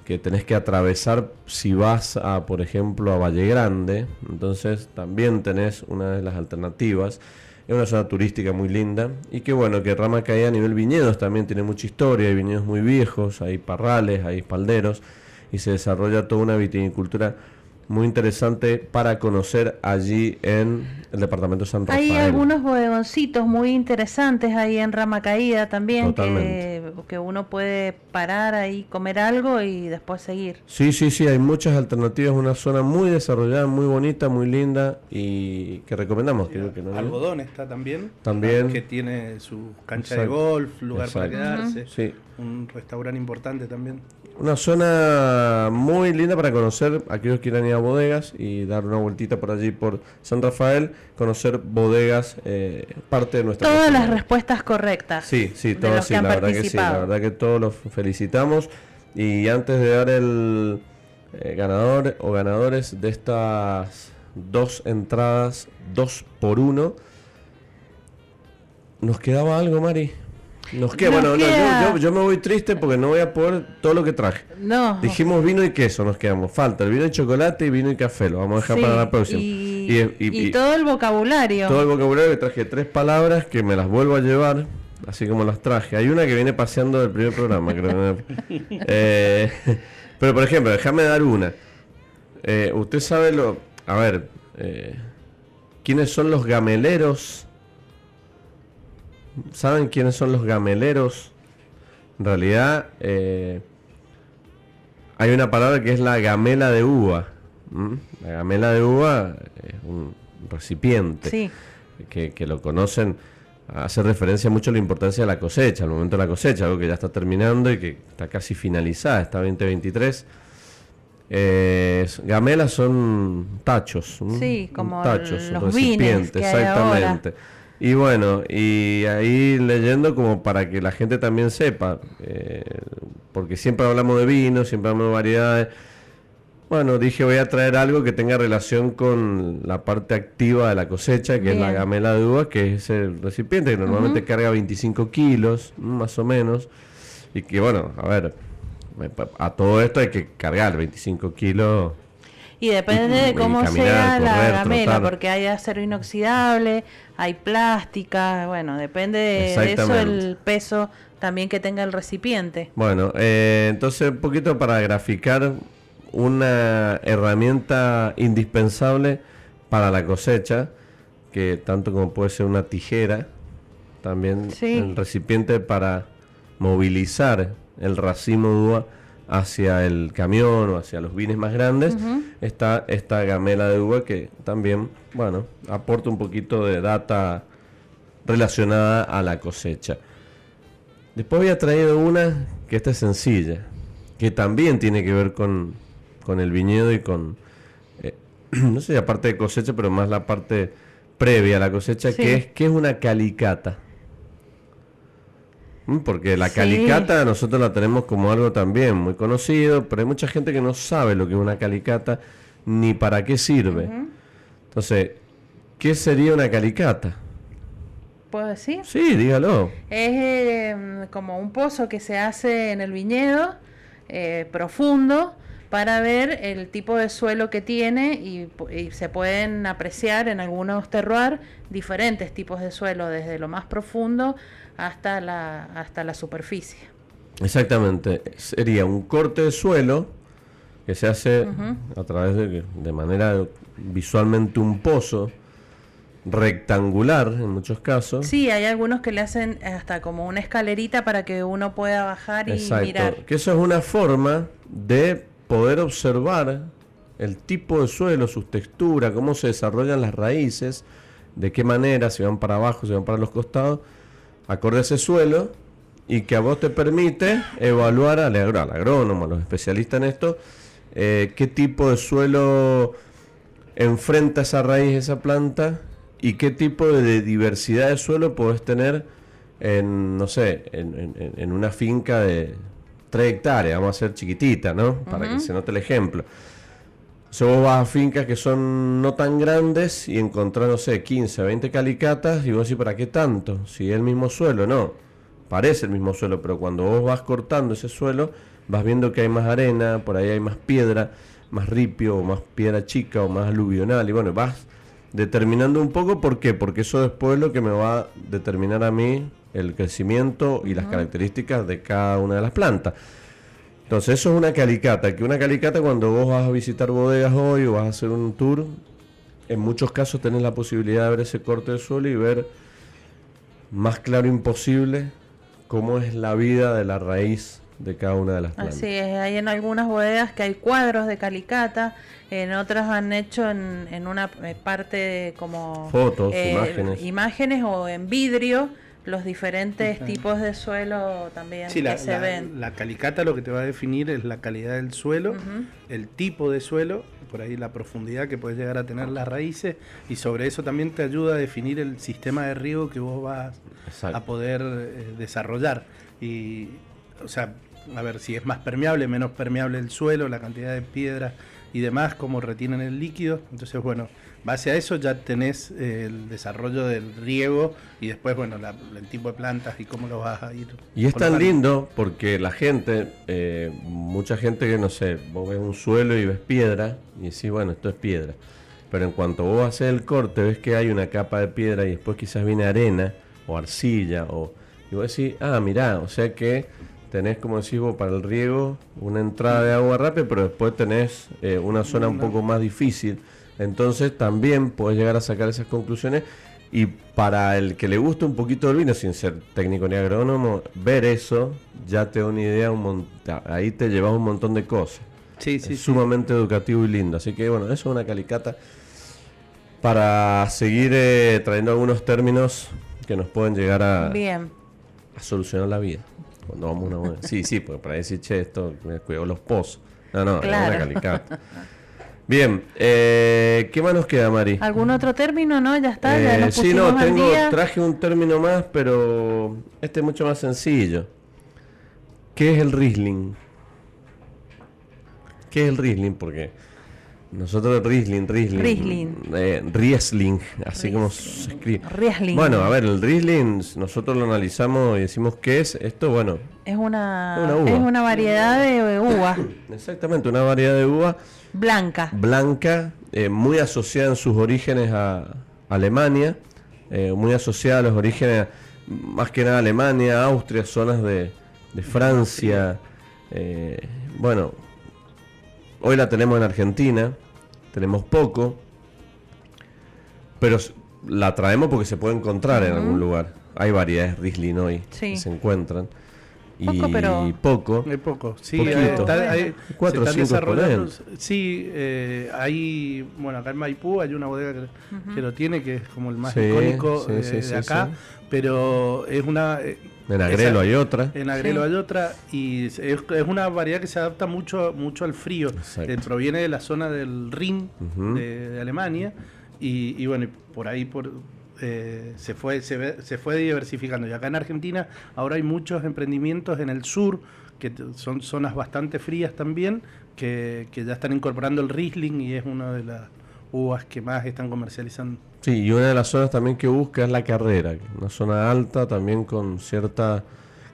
que tenés que atravesar si vas a, por ejemplo, a Valle Grande. Entonces también tenés una de las alternativas. Es una zona turística muy linda y que bueno, que Rama Caída a nivel viñedos también tiene mucha historia, hay viñedos muy viejos, hay parrales, hay espalderos y se desarrolla toda una viticultura muy interesante para conocer allí en el departamento de San Rafael. Hay algunos bodegoncitos muy interesantes ahí en Rama Caída también, que, Totalmente. que uno puede parar ahí, comer algo y después seguir. Sí, sí, sí, hay muchas alternativas, una zona muy desarrollada, muy bonita, muy linda y que recomendamos. Creo que no Algodón está también. También. Que tiene su cancha Exacto. de golf, lugar para Exacto. quedarse. Sí. Un restaurante importante también. Una zona muy linda para conocer aquellos que quieran ir a bodegas y dar una vueltita por allí por San Rafael, conocer bodegas, eh, parte de nuestra Todas las respuestas correctas. Sí, sí, los sí, la verdad que sí, la verdad que todos los felicitamos. Y antes de dar el eh, ganador o ganadores de estas dos entradas, dos por uno, ¿nos quedaba algo, Mari? Nos queda, Nos bueno, no, yo, yo- yo me voy triste porque no voy a poder todo lo que traje. No. Dijimos vino y queso, nos quedamos. Falta el vino y chocolate y vino y café. Lo vamos a dejar Sí, para la próxima. Y, Y- y- y y- todo el vocabulario. todo el vocabulario que traje tres palabras que me las vuelvo a llevar, así como las traje. Hay una que viene paseando del primer programa, creo. Eh, pero por ejemplo, déjame dar una. Eh, usted sabe lo. A ver, eh, ¿quiénes son los gameleros? ¿Saben quiénes son los gameleros? En realidad, eh, hay una palabra que es la gamela de uva. La gamela de uva es un recipiente Sí. que, que lo conocen, hace referencia mucho a la importancia de la cosecha, al momento de la cosecha, algo que ya está terminando y que está casi finalizada, está 2023. Eh, gamelas son tachos. Sí, como tachos, los hay exactamente. Y bueno, y ahí leyendo como para que la gente también sepa, eh, porque siempre hablamos de vino, siempre hablamos de variedades. Bueno, dije voy a traer algo que tenga relación con la parte activa de la cosecha, que es la gamela de uva, que es el recipiente que normalmente carga 25 kilos, más o menos. Y que bueno, a ver, a todo esto hay que cargar 25 kilos. Y depende de cómo caminar, sea la gamela, trotar. porque hay acero inoxidable, hay plástica, bueno, depende de, eso el peso también que tenga el recipiente. Bueno, eh, entonces un poquito para graficar una herramienta indispensable para la cosecha, que tanto como puede ser una tijera, también Sí. el recipiente para movilizar el racimo de uva hacia el camión o hacia los vines más grandes, está esta gamela de uva que también, bueno, aporta un poquito de data relacionada a la cosecha. Después había traído una que esta es sencilla, que también tiene que ver con, con el viñedo y con, eh, no sé, aparte de cosecha, pero más la parte previa a la cosecha, Sí. que es que es una calicata. Mm, Porque la Sí. calicata nosotros la tenemos como algo también muy conocido, pero hay mucha gente que no sabe lo que es una calicata ni para qué sirve. Entonces, ¿qué sería una calicata? ¿Puedo decir? Sí, dígalo. Es eh, como un pozo que se hace en el viñedo, eh, profundo, para ver el tipo de suelo que tiene y, se pueden apreciar en algunos terroirs diferentes tipos de suelo, desde lo más profundo hasta la, hasta la superficie. Exactamente. Sería un corte de suelo que se hace a través de, de manera visualmente un pozo rectangular en muchos casos. Sí, hay algunos que le hacen hasta como una escalerita para que uno pueda bajar y mirar. Que eso es una forma de poder observar el tipo de suelo, sus texturas, cómo se desarrollan las raíces, de qué manera, si van para abajo, si van para los costados, acorde a ese suelo, y que a vos te permite evaluar al agrónomo, a los especialistas en esto, eh, qué tipo de suelo enfrenta esa raíz, esa planta, y qué tipo de diversidad de suelo podés tener en, no sé, en, en- en una finca de 3 hectáreas, vamos a ser chiquitita, ¿no? Para que se note el ejemplo. Si vos vas a fincas que son no tan grandes y encontrás, no sé, 15, 20 calicatas y vos decís, ¿para qué tanto? Si es el mismo suelo, no. Parece el mismo suelo, pero cuando vos vas cortando ese suelo, vas viendo que hay más arena, por ahí hay más piedra, más ripio, o más piedra chica, o más aluvional, y bueno, vas determinando un poco, ¿por qué? Porque eso después es lo que me va a determinar a mí el crecimiento y las características de cada una de las plantas. Entonces eso es una calicata, que una calicata cuando vos vas a visitar bodegas hoy o vas a hacer un tour, en muchos casos tenés la posibilidad de ver ese corte de suelo y ver más claro imposible cómo es la vida de la raíz de cada una de las plantas. Así es, hay en algunas bodegas que hay cuadros de calicata, en otras han hecho en, en una eh, parte como Fotos, imágenes. imágenes o en vidrio los diferentes tipos de suelo también Sí, que la, se la- ven. la calicata lo que te va a definir es la calidad del suelo, el tipo de suelo, por ahí la profundidad que puedes llegar a tener las raíces y sobre eso también te ayuda a definir el sistema de riego que vos vas Exacto. a poder eh, desarrollar. Y, o sea, a ver si es más permeable, menos permeable el suelo, la cantidad de piedras y demás, cómo retienen el líquido. Entonces, bueno, base a eso ya tenés eh, el desarrollo del riego y después, bueno, la- el tipo de plantas y cómo lo vas a ir. Y es tan lindo porque la gente, eh, mucha gente que no sé, vos ves un suelo y ves piedra y decís, bueno, esto es piedra. Pero en cuanto vos haces el corte, ves que hay una capa de piedra y después quizás viene arena o arcilla o... Y vos decís, ah, mirá, o sea que tenés, como decís vos, para el riego una entrada de agua rápida, pero después tenés eh, una zona un poco más difícil. Entonces también podés llegar a sacar esas conclusiones y para el que le gusta un poquito del vino, sin ser técnico ni agrónomo, ver eso ya te da una idea, un ahí te llevas un montón de cosas. Sí, es sí, sí. sumamente educativo y lindo. Así que bueno, eso es una calicata para seguir eh, trayendo algunos términos que nos pueden llegar a, Bien, a solucionar la vida. Cuando vamos a una Sí, sí, porque para decir, che, esto me cuido los pozos. No, no, es Claro. una calicata. Bien, eh, ¿qué más nos queda, Mari? ¿algún otro término? No, ya está, ya Eh, nos sí, no, tengo, traje un término más, pero este es mucho más sencillo. ¿Qué es el Riesling? ¿Qué es el Riesling? Porque nosotros Riesling, Riesling, Riesling. eh, Riesling, así como se escribe. Riesling. Bueno, a ver, el Riesling, nosotros lo analizamos y decimos qué es. Esto, bueno, Es una, Una uva. es una variedad de uva exactamente, una variedad de uva blanca. blanca, eh, muy asociada en sus orígenes a Alemania, eh, muy asociada a los orígenes, más que nada Alemania, Austria, zonas de, de Francia. eh, bueno, hoy la tenemos en Argentina, tenemos poco, pero la traemos porque se puede encontrar en algún lugar. Hay variedades Riesling hoy Sí. que se encuentran. Y Poco, pero- poco. Hay poco, sí, Poquito. hay- está- hay- Cuatro se o están cinco desarrollando. Sí, eh, hay, bueno, acá en Maipú hay una bodega que, que lo tiene, que es como el más Sí, icónico sí, eh, sí, sí, de acá, sí. pero es una... eh, En Agrelo hay otra. En Agrelo Sí. hay otra y es, es una variedad que se adapta mucho, mucho al frío. Eh, proviene de la zona del Rin de, de Alemania y, y bueno, y por ahí por, eh, se, fue, se, ve- se fue diversificando. Y acá en Argentina ahora hay muchos emprendimientos en el sur, que son zonas bastante frías también, que, que ya están incorporando el Riesling y es una de las uvas que más están comercializando. Sí, y una de las zonas también que busca es la carrera, una zona alta también con cierta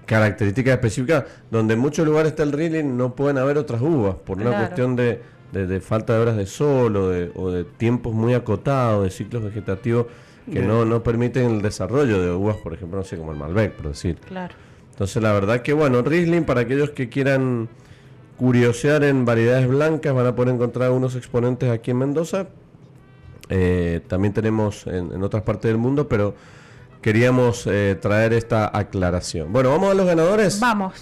característica específica, donde en muchos lugares está el Riesling no pueden haber otras uvas, por una Claro. cuestión de, de- de falta de horas de sol o de, o de tiempos muy acotados, de ciclos vegetativos que Bien. no, no permiten el desarrollo de uvas, por ejemplo, no sé, como el Malbec, por decir. Claro. Entonces, la verdad que, bueno, Riesling, para aquellos que quieran curiosear en variedades blancas, van a poder encontrar unos exponentes aquí en Mendoza. Eh, también tenemos en, en otras partes del mundo, pero queríamos eh, traer esta aclaración. Bueno, vamos a los ganadores. Vamos.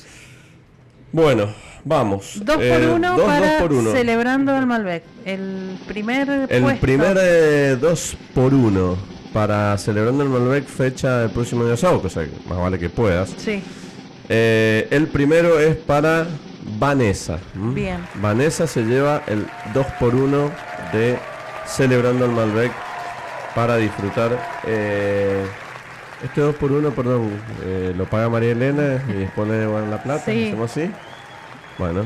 Bueno, vamos. Dos Eh, por uno dos- para dos por uno. celebrando el Malbec. El primer El puesto. primer eh, 2 por 1 para celebrando el Malbec fecha el próximo día sábado, cosa que más vale que puedas. Sí. Eh, el primero es para Vanessa. ¿m? Bien. Vanessa se lleva el 2 por 1 de Celebrando el Malbec para disfrutar. eh, este 2 por 1 perdón, eh, lo paga María Elena y después le devuelven la plata. Sí. ¿Hacemos así? Bueno,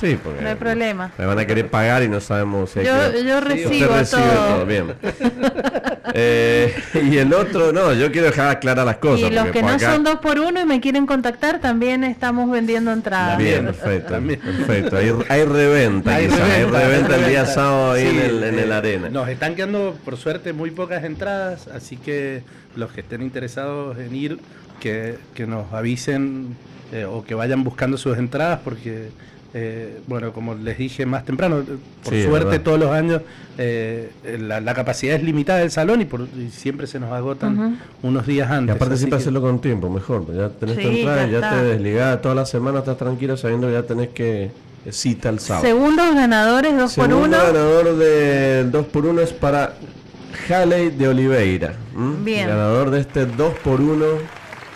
sí, porque No hay problema. me van a querer pagar y no sabemos si hay Yo, que- yo recibo recibe todo. bien. Eh, y el otro, no, yo quiero dejar claras las cosas. Y los que no acá- son dos por uno y me quieren contactar, también estamos vendiendo entradas. Bien, perfecto. Hay, hay reventa, Hay quizás, hay reventa, reventa el día reventa. sábado ahí Sí, en, el, en eh, el arena. Nos están quedando, por suerte, muy pocas entradas, así que los que estén interesados en ir, que, que nos avisen eh, o que vayan buscando sus entradas, porque, eh, bueno, como les dije más temprano, eh, por Sí, suerte todos los años eh, la, la capacidad es limitada del salón y, por, y siempre se nos agotan Ujú. unos días Y antes. aparte así siempre que- hacerlo con tiempo, mejor. pues Ya tenés tu Sí, entrada, ya ya, te desligás toda la semana, estás tranquilo sabiendo que ya tenés que eh, cita el sábado. Segundos ganadores, dos por Segundo uno. ganador de 2 por 1 es para Haley de Oliveira. Bien. Ganador de este 2 por 1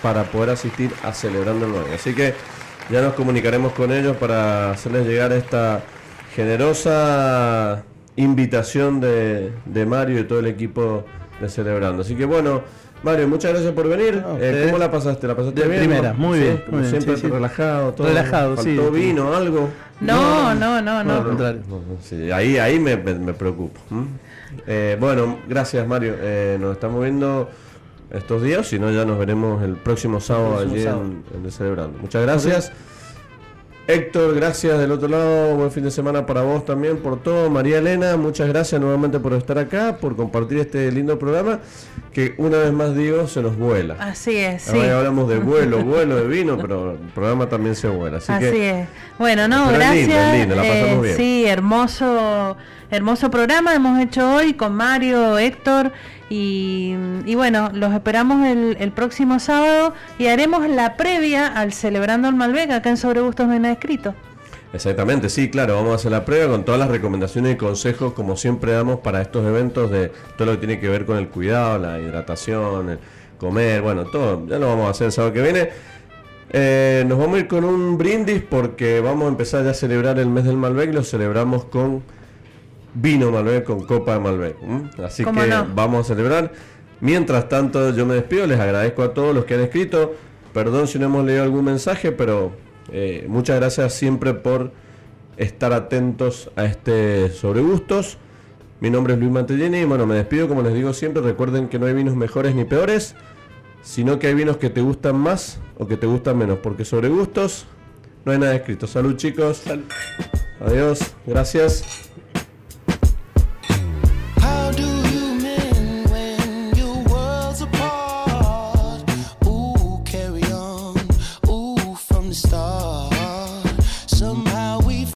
para poder asistir a Celebrando el 9. Así que ya nos comunicaremos con ellos para hacerles llegar esta generosa invitación de, de Mario y todo el equipo de Celebrando. Así que bueno, Mario, muchas gracias por venir. No, Eh, ¿Cómo la pasaste? ¿La pasaste De bien? primera, no? muy Sí, bien, como muy bien, siempre sí, sí. relajado, todo. Relajado, sí. ¿Faltó vino, algo? No, no, no, no. Al contrario. No, no, sí, ahí, ahí me, me, me preocupo. Eh, bueno, gracias Mario. Eh, nos estamos viendo estos días, si no ya nos veremos el próximo sábado próximo allí sábado. en, en el Celebrando. Muchas gracias. Héctor, gracias del otro lado, buen fin de semana para vos también por todo. María Elena, muchas gracias nuevamente por estar acá, por compartir este lindo programa que una vez más digo, se nos vuela. Así es. Ahora hablamos de vuelo, vuelo de vino, pero el programa también se vuela. Así, Así que es. Bueno, no, gracias. la pasamos Eh, bien. Sí, hermoso, hermoso programa hemos hecho hoy con Mario, Héctor y, y bueno, los esperamos el, el próximo sábado y haremos la previa al celebrando el Malbec acá en Sobre Gustos nada escrito. Exactamente, sí, claro, vamos a hacer la prueba con todas las recomendaciones y consejos como siempre damos para estos eventos de todo lo que tiene que ver con el cuidado, la hidratación, el comer, bueno, todo, ya lo vamos a hacer el sábado que viene. Eh, nos vamos a ir con un brindis porque vamos a empezar ya a celebrar el mes del Malbec, lo celebramos con vino Malbec, con copa de Malbec. Así ¿Cómo que no? vamos a celebrar. Mientras tanto, yo me despido, les agradezco a todos los que han escrito. Perdón si no hemos leído algún mensaje, pero eh, muchas gracias siempre por estar atentos a este sobre gustos. Mi nombre es Luis Mantellini y bueno, me despido como les digo siempre. Recuerden que no hay vinos mejores ni peores, sino que hay vinos que te gustan más o que te gustan menos, porque sobre gustos no hay nada escrito. Salud chicos. Adiós, gracias.